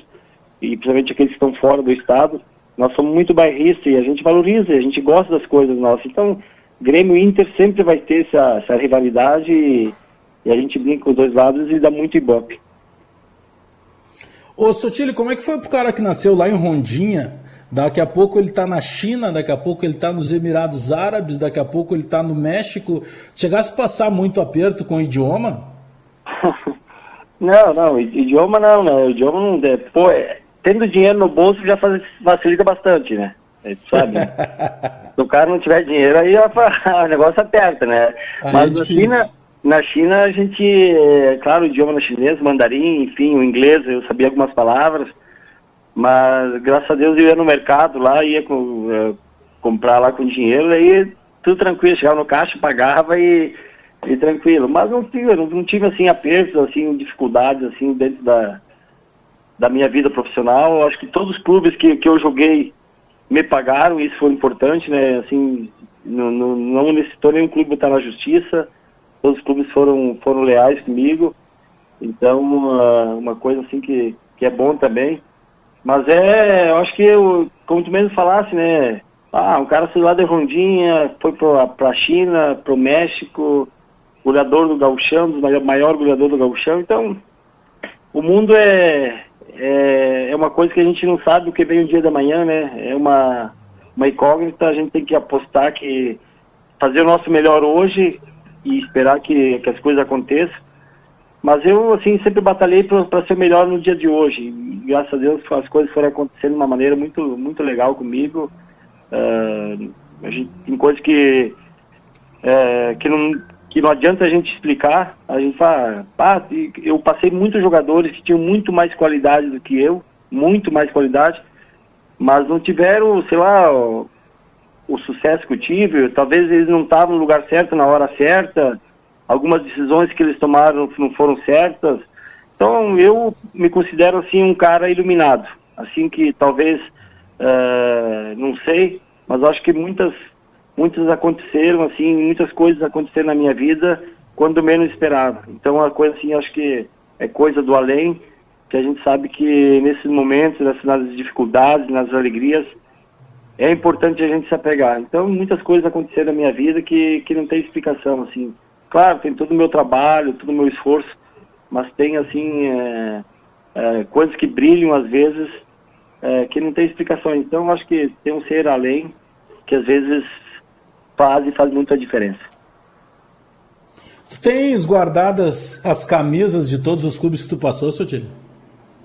e principalmente aqueles que estão fora do estado, nós somos muito bairristas e a gente valoriza, a gente gosta das coisas nossas. Então, Grêmio e Inter sempre vai ter essa, essa rivalidade e, e, a gente brinca com os dois lados e dá muito ibope. Ô Sotile, como é que foi pro cara que nasceu lá em Rondinha? Daqui a pouco ele está na China, daqui a pouco ele está nos Emirados Árabes, daqui a pouco ele está no México. Chegasse a passar muito aperto com o idioma? [laughs] não, não, idioma não, né? O idioma não. É, pô, é, tendo dinheiro no bolso já faz, facilita bastante, né? É, sabe? [laughs] Se o cara não tiver dinheiro, aí [laughs] o negócio aperta, né? Aí Mas é na China na China, a gente, é, claro, o idioma chinês, mandarim, enfim, o inglês, eu sabia algumas palavras, mas graças a Deus eu ia no mercado lá, ia com, é, comprar lá com dinheiro, aí tudo tranquilo, chegava no caixa, pagava e, e tranquilo. Mas não tive, não, não tive assim apertos, assim, dificuldades assim dentro da, da minha vida profissional. Acho que todos os clubes que, que eu joguei me pagaram, isso foi importante, né? Assim, não, não, não necessitou nenhum clube estar na justiça todos os clubes foram, foram leais comigo. Então, uma, uma coisa assim que, que é bom também. Mas é, eu acho que, eu, como tu mesmo falasse, né? Ah, um cara saiu lá de Rondinha, foi para a China, para o México, goleador do gauchão, maior, maior goleador do gauchão. Então, o mundo é, é, é uma coisa que a gente não sabe o que vem o dia da manhã, né? É uma, uma incógnita, a gente tem que apostar que fazer o nosso melhor hoje e esperar que, que as coisas aconteçam. Mas eu, assim, sempre batalhei para ser melhor no dia de hoje. E, graças a Deus as coisas foram acontecendo de uma maneira muito, muito legal comigo. Uh, a gente, tem coisas que, uh, que, não, que não adianta a gente explicar. A gente fala, ah, eu passei muitos jogadores que tinham muito mais qualidade do que eu, muito mais qualidade. mas não tiveram, sei lá, o, o sucesso que eu tive, talvez eles não estavam no lugar certo na hora certa, algumas decisões que eles tomaram não foram certas. Então eu me considero assim um cara iluminado, assim que talvez, uh, não sei, mas acho que muitas, muitas aconteceram assim, muitas coisas aconteceram na minha vida quando menos esperava. Então a coisa assim, acho que é coisa do além, que a gente sabe que nesses momentos, nas dificuldades, nas alegrias, é importante a gente se apegar. Então muitas coisas aconteceram na minha vida que, que não tem explicação, assim. Claro, tem todo o meu trabalho, todo o meu esforço, mas tem assim é, é, coisas que brilham às vezes é, que não tem explicação. Então acho que tem um ser além que às vezes faz e faz muita diferença. Tu tens guardadas as camisas de todos os clubes que tu passou, seu tio?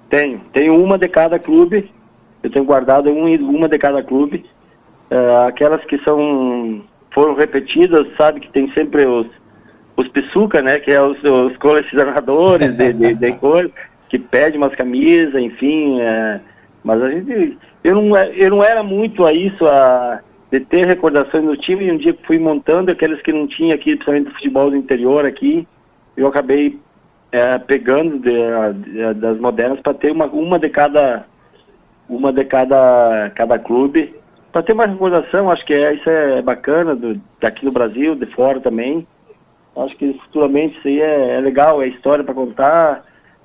Tenho. Tenho uma de cada clube. Eu tenho guardado uma de cada clube. Uh, aquelas que são foram repetidas, sabe que tem sempre os os pisuca, né, que é os, os colecionadores de, de, de [laughs] que pedem umas camisas, enfim, é, mas a gente, eu não, eu não era muito a isso, a, de ter recordações no time, e um dia fui montando aqueles que não tinha aqui, principalmente do futebol do interior aqui, eu acabei é, pegando de, de, das modernas para ter uma, uma de cada uma de cada, cada clube, para ter mais recordação, acho que é, isso é bacana, do, daqui no Brasil, de fora também. Acho que futuramente isso aí é, é legal, é história para contar,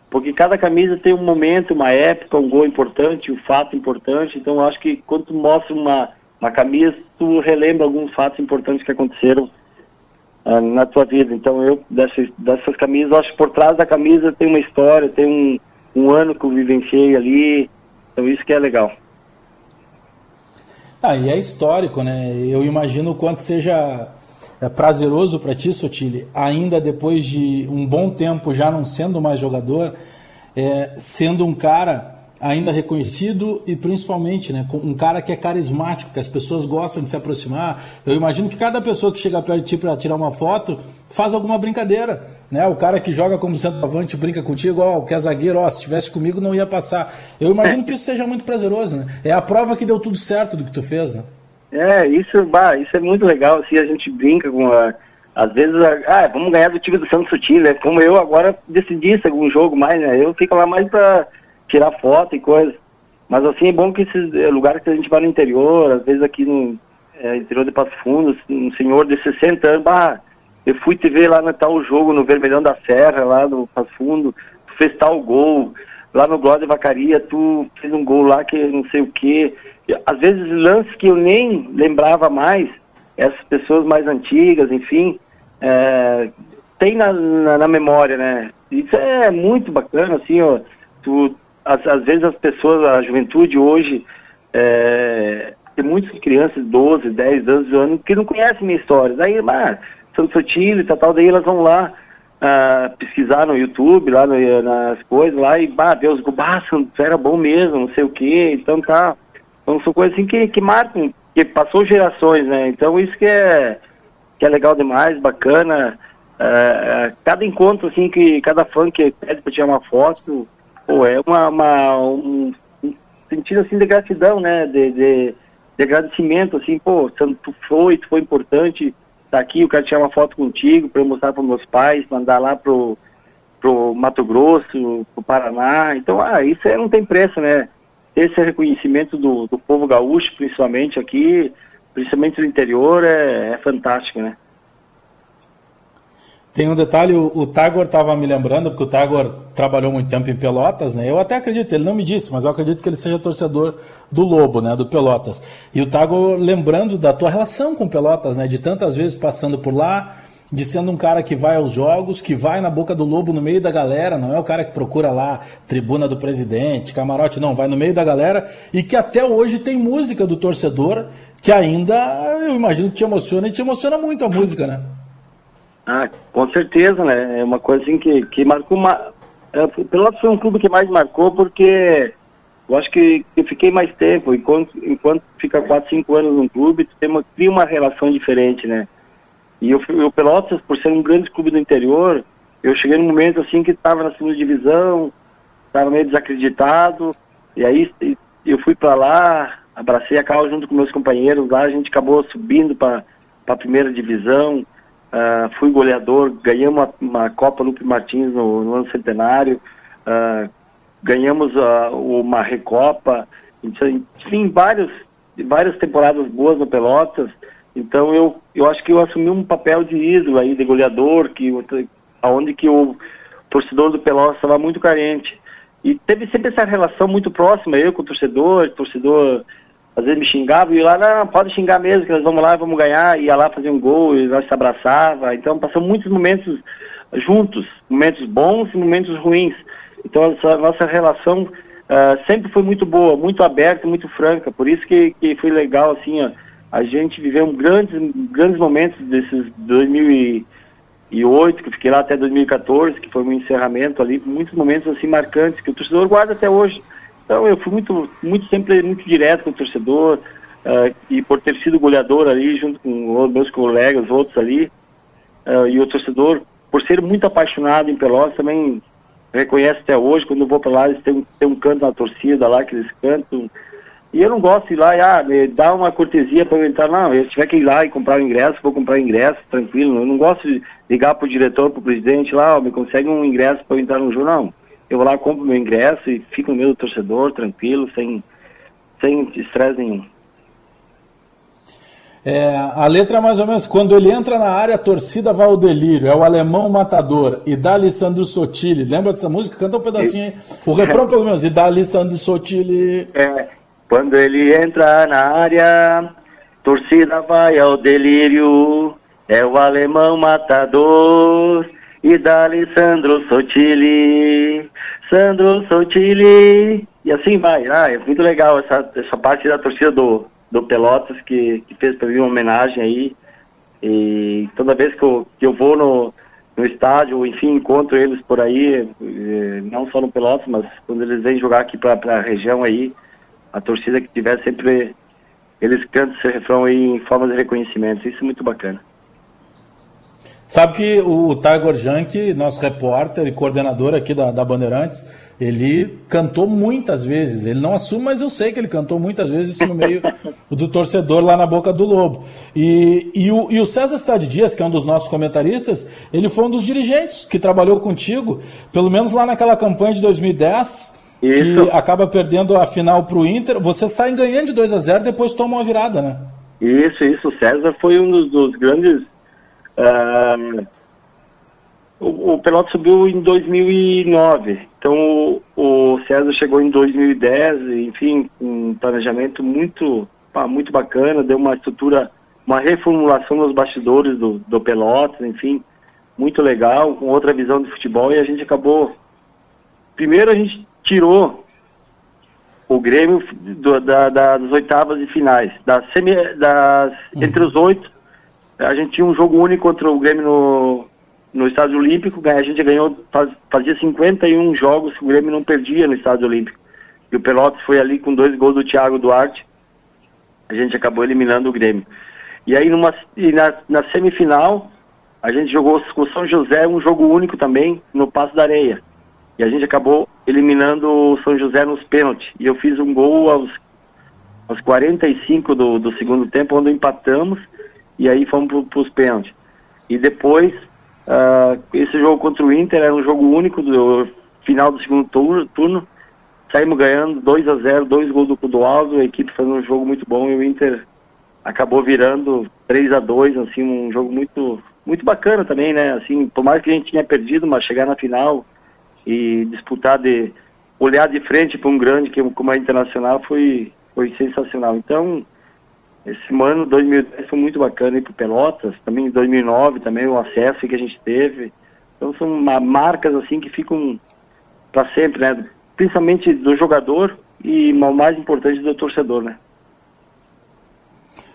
porque cada camisa tem um momento, uma época, um gol importante, um fato importante. Então acho que quando mostra uma, uma camisa, tu relembra alguns fatos importantes que aconteceram uh, na tua vida. Então eu, dessas, dessas camisas, acho que por trás da camisa tem uma história, tem um, um ano que eu vivenciei ali. Então isso que é legal. Ah, e é histórico, né? Eu imagino o quanto seja é prazeroso para ti, Sotile, ainda depois de um bom tempo já não sendo mais jogador, é, sendo um cara ainda reconhecido e principalmente né, um cara que é carismático, que as pessoas gostam de se aproximar. Eu imagino que cada pessoa que chega perto de ti para tirar uma foto faz alguma brincadeira. Né? O cara que joga como centroavante brinca contigo, ó, que é zagueiro, ó, se estivesse comigo não ia passar. Eu imagino que isso seja muito prazeroso. Né? É a prova que deu tudo certo do que tu fez. Né? É, isso, bah, isso é muito legal, assim, a gente brinca com a, às vezes, ah, vamos ganhar do time do Santos Sutil, né? Como eu agora decidi se algum jogo mais, né? Eu fico lá mais pra tirar foto e coisa. Mas assim, é bom que esses é, lugares que a gente vai no interior, às vezes aqui no é, interior de Passo Fundo, um senhor de 60 anos, bah, eu fui te ver lá no tal jogo no Vermelhão da Serra, lá no Passo Fundo, tu fez tal gol, lá no Glória de Vacaria, tu fez um gol lá que não sei o quê às vezes lances que eu nem lembrava mais, essas pessoas mais antigas, enfim, é, tem na, na, na, memória, né? Isso é muito bacana, assim, ó, tu, às, às vezes as pessoas, a juventude hoje, é, tem muitas crianças, 12, 10, 12 anos, que não conhecem minha história. Daí, mas, Santo Sotilho e tal, tal, daí elas vão lá uh, pesquisar no YouTube, lá no, nas coisas, lá, e, bah, Deus, bah, era bom mesmo, não sei o quê, então tá. Então são coisas assim que, que marcam, que passou gerações, né? Então isso que é, que é legal demais, bacana. É, cada encontro, assim, que cada fã que pede pra tirar uma foto, pô, é uma, uma um, sentido assim de gratidão, né? De, de, de, agradecimento, assim, pô, tu foi, tu foi importante, tá aqui, eu quero tirar uma foto contigo para eu mostrar para meus pais, mandar lá pro, pro Mato Grosso, pro Paraná. Então, ah, isso aí não tem preço, né? esse reconhecimento do, do povo gaúcho, principalmente aqui, principalmente no interior, é, é fantástico, né? Tem um detalhe, o, o Tagor estava me lembrando, porque o Tagor trabalhou muito tempo em Pelotas, né? Eu até acredito, ele não me disse, mas eu acredito que ele seja torcedor do Lobo, né? Do Pelotas. E o Tagor lembrando da tua relação com Pelotas, né? De tantas vezes passando por lá, de sendo um cara que vai aos jogos, que vai na boca do lobo no meio da galera, não é o cara que procura lá tribuna do presidente, camarote, não, vai no meio da galera e que até hoje tem música do torcedor que ainda, eu imagino que te emociona e te emociona muito a música, né? Ah, com certeza, né? É uma coisa assim que, que marcou uma. É, Pelotas foi um clube que mais marcou porque eu acho que eu fiquei mais tempo, enquanto, enquanto fica 4, 5 anos num clube, tem uma, cria uma relação diferente, né? E eu, o Pelotas, por ser um grande clube do interior, eu cheguei num momento assim que estava na segunda divisão, estava meio desacreditado, e aí eu fui para lá, abracei a causa junto com meus companheiros lá, a gente acabou subindo para a primeira divisão, uh, fui goleador, ganhamos uma, uma Copa Lupe Martins no, no ano centenário, uh, ganhamos uh, uma Recopa, enfim, vários, várias temporadas boas no Pelotas, então eu, eu acho que eu assumi um papel de ídolo aí, de goleador, que, aonde que o torcedor do Pelotas estava muito carente. E teve sempre essa relação muito próxima, eu com o torcedor, torcedor às vezes me xingava e lá, não, pode xingar mesmo, que nós vamos lá, vamos ganhar, ia lá fazer um gol, e nós se abraçava. Então passamos muitos momentos juntos, momentos bons e momentos ruins. Então essa nossa relação uh, sempre foi muito boa, muito aberta, muito franca. Por isso que, que foi legal assim, ó, a gente viveu grandes, grandes momentos desses 2000 2008, que fiquei lá até 2014, que foi um encerramento ali, muitos momentos assim marcantes que o torcedor guarda até hoje. Então eu fui muito, muito sempre muito direto com o torcedor uh, e por ter sido goleador ali junto com meus colegas, outros ali, uh, e o torcedor, por ser muito apaixonado em Pelotas, também reconhece até hoje, quando eu vou para lá, eles têm, têm um canto na torcida lá que eles cantam, e eu não gosto de ir lá e ah, dá uma cortesia para eu entrar. Não, eu tiver que ir lá e comprar o ingresso, vou comprar o ingresso, tranquilo. Eu não gosto de ligar para o diretor, para o presidente lá, me consegue um ingresso para eu entrar no jogo. Não, eu vou lá, compro meu ingresso e fico no meio do torcedor, tranquilo, sem sem estresse nenhum. É, a letra é mais ou menos, quando ele entra na área, a torcida vai ao delírio, é o alemão matador, e dá Alessandro Sotile, lembra dessa música? Canta um pedacinho aí, o refrão pelo menos, e dá Alessandro Sotile. É, quando ele entra na área, torcida vai ao delírio. É o alemão matador e dali Sandro Sotili, Sandro Sotili. E assim vai. Ah, é muito legal essa, essa parte da torcida do, do Pelotas que, que fez para mim uma homenagem aí. E toda vez que eu, que eu vou no, no estádio, enfim, encontro eles por aí, eh, não só no Pelotas, mas quando eles vêm jogar aqui para a região aí, a torcida que tiver sempre eles cantam esse refrão aí em forma de reconhecimento. Isso é muito bacana. Sabe que o Tiger Junk, nosso repórter e coordenador aqui da, da Bandeirantes, ele cantou muitas vezes. Ele não assume, mas eu sei que ele cantou muitas vezes isso no meio [laughs] do torcedor lá na boca do Lobo. E, e, o, e o César Stade Dias, que é um dos nossos comentaristas, ele foi um dos dirigentes que trabalhou contigo, pelo menos lá naquela campanha de 2010 isso. que acaba perdendo a final para o Inter. Você sai ganhando de 2 a 0 depois toma uma virada, né? Isso, isso. O César foi um dos, dos grandes. Uh, o, o Pelotas subiu em 2009. Então o, o, César chegou em 2010, enfim, um planejamento muito, pá, muito bacana, deu uma estrutura, uma reformulação nos bastidores do, do Pelotas, enfim, muito legal, com outra visão de futebol e a gente acabou. Primeiro a gente tirou o Grêmio do, da, da, das oitavas e finais. Das semi, das, uhum. Entre os oito, a gente tinha um jogo único contra o Grêmio no, no Estádio Olímpico. A gente ganhou, faz, fazia 51 jogos que o Grêmio não perdia no Estádio Olímpico. E o Pelotas foi ali com dois gols do Thiago Duarte. A gente acabou eliminando o Grêmio. E aí numa, e na, na semifinal, a gente jogou com o São José um jogo único também no Passo da Areia. E a gente acabou eliminando o São José nos pênaltis. E eu fiz um gol aos, aos 45 do, do segundo tempo, onde empatamos, e aí fomos para os pênaltis. E depois, uh, esse jogo contra o Inter era um jogo único do final do segundo turno, turno saímos ganhando 2 a 0 dois gols do Cudoaldo, a equipe fazendo um jogo muito bom e o Inter acabou virando 3 a 2 assim, um jogo muito muito bacana também, né? Assim, por mais que a gente tinha perdido, mas chegar na final e disputar de olhar de frente para um grande como a Internacional foi foi sensacional. Então, esse ano 2010 foi muito bacana para Pelotas, também em 2009 também o acesso que a gente teve. Então são marcas assim que ficam para sempre, né? Principalmente do jogador e o mais importante do torcedor, né?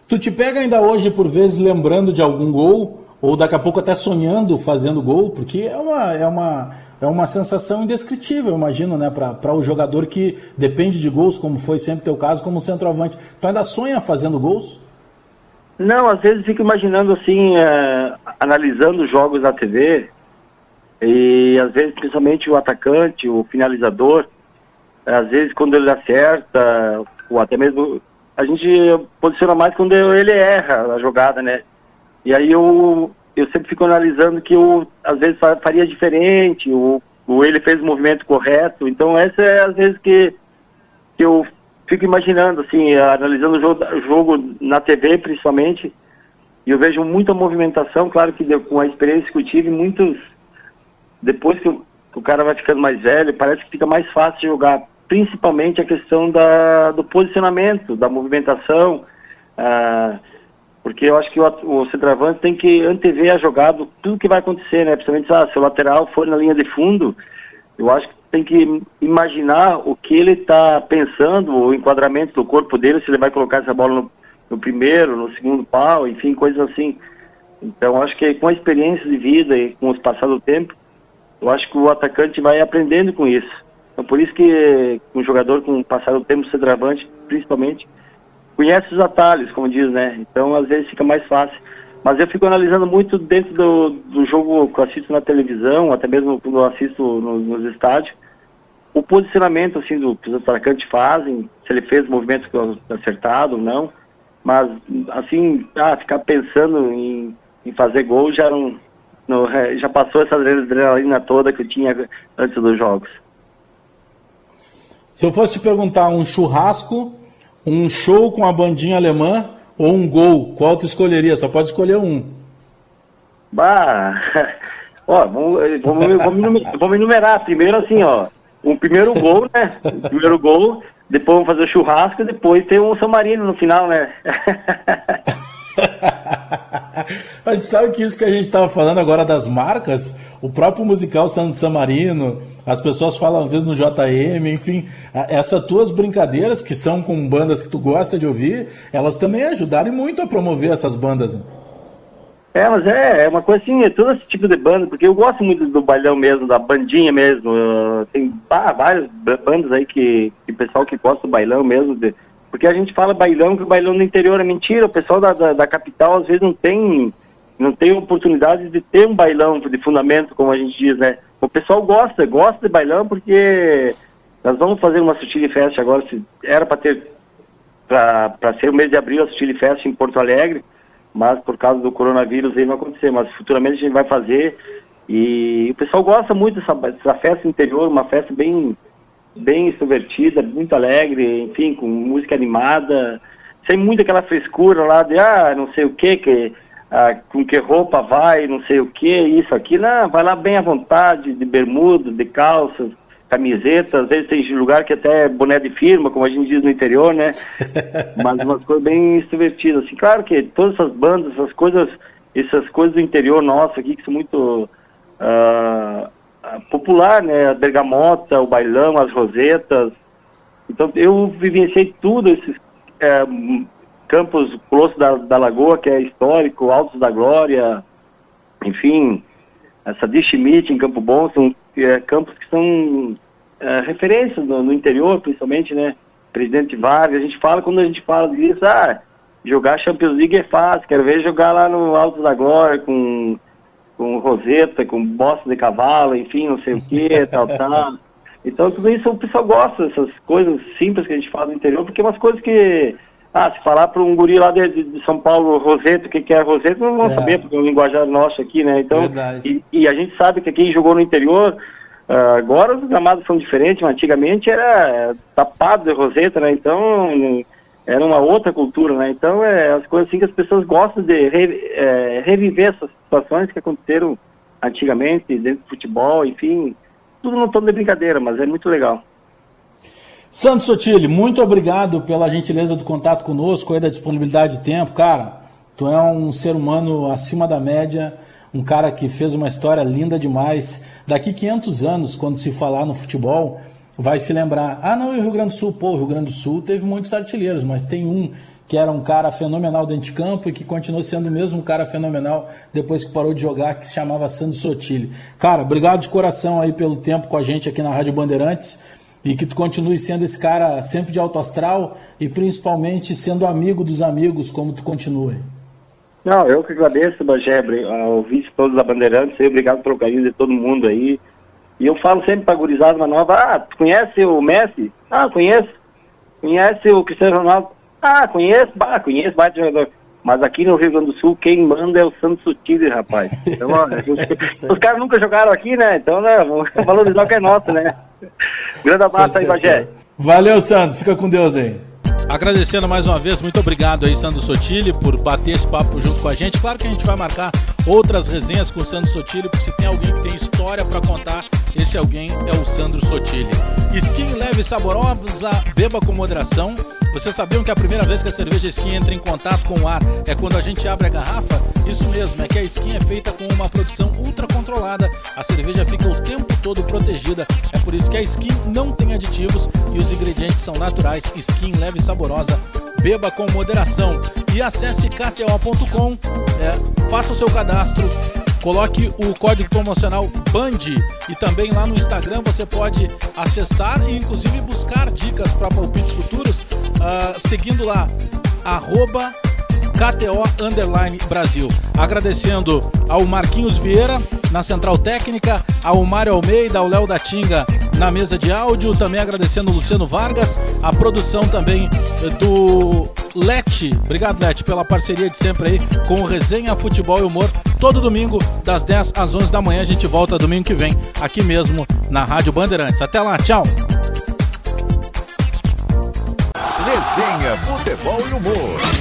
Tu te pega ainda hoje por vezes lembrando de algum gol ou daqui a pouco até sonhando fazendo gol, porque é uma é uma é uma sensação indescritível, imagino, né, para o jogador que depende de gols, como foi sempre teu caso, como centroavante. Tu ainda sonha fazendo gols? Não, às vezes fico imaginando assim, é, analisando jogos na TV, e às vezes principalmente o atacante, o finalizador, às vezes quando ele acerta, ou até mesmo a gente posiciona mais quando ele erra a jogada, né? E aí eu, eu sempre fico analisando que eu, às vezes, faria diferente, ou, ou ele fez o movimento correto. Então, essa é, às vezes, que, que eu fico imaginando, assim, analisando o jogo, jogo na TV, principalmente, e eu vejo muita movimentação, claro que com a experiência que eu tive, muitos, depois que o, que o cara vai ficando mais velho, parece que fica mais fácil jogar principalmente a questão da, do posicionamento, da movimentação, ah, porque eu acho que o, o centroavante tem que antever a jogada, tudo que vai acontecer, né? Principalmente ah, se o lateral for na linha de fundo, eu acho que tem que imaginar o que ele está pensando, o enquadramento do corpo dele, se ele vai colocar essa bola no, no primeiro, no segundo pau, enfim, coisas assim. Então, acho que com a experiência de vida e com o passar do tempo, eu acho que o atacante vai aprendendo com isso. Então, por isso que um jogador com o passar do tempo, centroavante, principalmente, conhece os atalhos, como diz, né? Então, às vezes fica mais fácil. Mas eu fico analisando muito dentro do, do jogo que eu assisto na televisão, até mesmo quando eu assisto nos, nos estádios, o posicionamento assim do que os atacantes fazem, se ele fez o movimento acertado ou não. Mas, assim, ah, ficar pensando em, em fazer gol já não, não, já passou essa adrenalina toda que eu tinha antes dos jogos. Se eu fosse te perguntar um churrasco, um show com a bandinha alemã ou um gol, qual tu escolheria? Só pode escolher um. Bah, [laughs] ó, vamos, vamos, vamos, vamos enumerar. Primeiro assim, ó, um primeiro gol, né? O primeiro gol, depois vamos fazer o churrasco e depois tem um São Marino no final, né? [laughs] a gente sabe que isso que a gente estava falando agora das marcas, o próprio musical San, San Marino, as pessoas falam às vezes no JM, enfim, essas tuas brincadeiras, que são com bandas que tu gosta de ouvir, elas também ajudaram muito a promover essas bandas. É, mas é, é uma coisa assim, é todo esse tipo de banda, porque eu gosto muito do bailão mesmo, da bandinha mesmo. Uh, tem ah, várias bandas aí que, que pessoal que gosta do bailão mesmo, de, porque a gente fala bailão, que o bailão no interior é mentira, o pessoal da, da, da capital às vezes não tem não tem oportunidade de ter um bailão de fundamento, como a gente diz, né? O pessoal gosta, gosta de bailão porque nós vamos fazer uma Sutile Fest agora, se era para ter para ser o mês de abril a Sutile Fest em Porto Alegre, mas por causa do coronavírus aí não acontecer, mas futuramente a gente vai fazer e o pessoal gosta muito dessa, dessa festa interior, uma festa bem bem extrovertida, muito alegre, enfim, com música animada, sem muito aquela frescura lá de ah, não sei o que, que ah, com que roupa vai, não sei o que, isso aqui, não, vai lá bem à vontade, de bermuda, de calças, camiseta, às vezes tem lugar que até é boné de firma, como a gente diz no interior, né? [laughs] Mas umas coisas bem extrovertidas, assim, claro que todas essas bandas, essas coisas, essas coisas do interior nosso aqui, que são muito uh, popular, né? A bergamota, o bailão, as rosetas, então eu vivenciei tudo esses é, Campos Colosso da, da Lagoa, que é histórico, Altos da Glória, enfim, essa Schmidt em Campo Bom, são é, campos que são é, referências no, no, interior, principalmente, né? Presidente Vargas, a gente fala, quando a gente fala disso, ah, jogar Champions League é fácil, quero ver jogar lá no Altos da Glória com, com Roseta, com bosta de cavalo, enfim, não sei o que, [laughs] tal, tal. Então tudo isso o pessoal gosta dessas coisas simples que a gente fala no interior, porque é umas coisas que ah, se falar para um guri lá de, de, São Paulo, Roseto, o que, que é Roseto, não vão é. saber, porque é um linguajar nosso aqui, né? Então, e, e, a gente sabe que quem jogou no interior, uh, agora os gramados são diferentes, mas antigamente era tapado de Roseta, né? Então, era uma outra cultura, né? Então, é as coisas assim que as pessoas gostam de re, é, reviver essas situações que aconteceram antigamente, dentro do futebol, enfim, tudo não tom de brincadeira, mas é muito legal. Santos Sotile, muito obrigado pela gentileza do contato conosco, aí da disponibilidade de tempo. Cara, tu é um ser humano acima da média, um cara que fez uma história linda demais. Daqui 500 anos, quando se falar no futebol, vai se lembrar: ah, não, e o Rio Grande do Sul? Pô, o Rio Grande do Sul teve muitos artilheiros, mas tem um que era um cara fenomenal dentro de campo e que continuou sendo mesmo cara fenomenal depois que parou de jogar, que se chamava Santos Sotile. Cara, obrigado de coração aí pelo tempo com a gente aqui na Rádio Bandeirantes e que tu continue sendo esse cara sempre de alto astral e principalmente sendo amigo dos amigos, como tu continua. Não, eu que agradeço, Bagé, ao vice todos da Bandeirantes, obrigado pelo carinho de todo mundo aí. E eu falo sempre pra gurizada uma nova, ah, tu conhece o Messi? Ah, conheço. Conhece o Cristiano Ronaldo? Ah, conheço, bah, conheço, bate jogador. Mas aqui no Rio Grande do Sul, quem manda é o Santos Sutile, rapaz. Então, ó, os, [laughs] os caras nunca jogaram aqui, né? Então, né, valorizar o que é nosso, né? Grande abraço aí, Bagé. Valeu, Sandro. Fica com Deus aí. Agradecendo mais uma vez, muito obrigado aí, Sandro Sotile, por bater esse papo junto com a gente. Claro que a gente vai marcar outras resenhas com o Sandro Sotile, porque se tem alguém que tem história para contar, esse alguém é o Sandro Sotile. Skin leve e saborosa, beba com moderação. Vocês sabiam que a primeira vez que a cerveja Skin entra em contato com o ar é quando a gente abre a garrafa? Isso mesmo, é que a Skin é feita com uma produção ultra controlada. A cerveja fica o tempo todo protegida. É por isso que a Skin não tem aditivos e os ingredientes são naturais. Skin leve e saborosa, beba com moderação. E acesse kto.com, é, faça o seu cadastro Coloque o código promocional BAND e também lá no Instagram você pode acessar e inclusive buscar dicas para palpites futuros uh, seguindo lá arroba KTO Underline Brasil. Agradecendo ao Marquinhos Vieira na Central Técnica, ao Mário Almeida, ao Léo da Tinga na mesa de áudio, também agradecendo o Luciano Vargas, a produção também do Lete. Obrigado, Lete, pela parceria de sempre aí com o Resenha Futebol e Humor. Todo domingo, das 10 às 11 da manhã, a gente volta domingo que vem, aqui mesmo na Rádio Bandeirantes. Até lá, tchau! Resenha Futebol e Humor.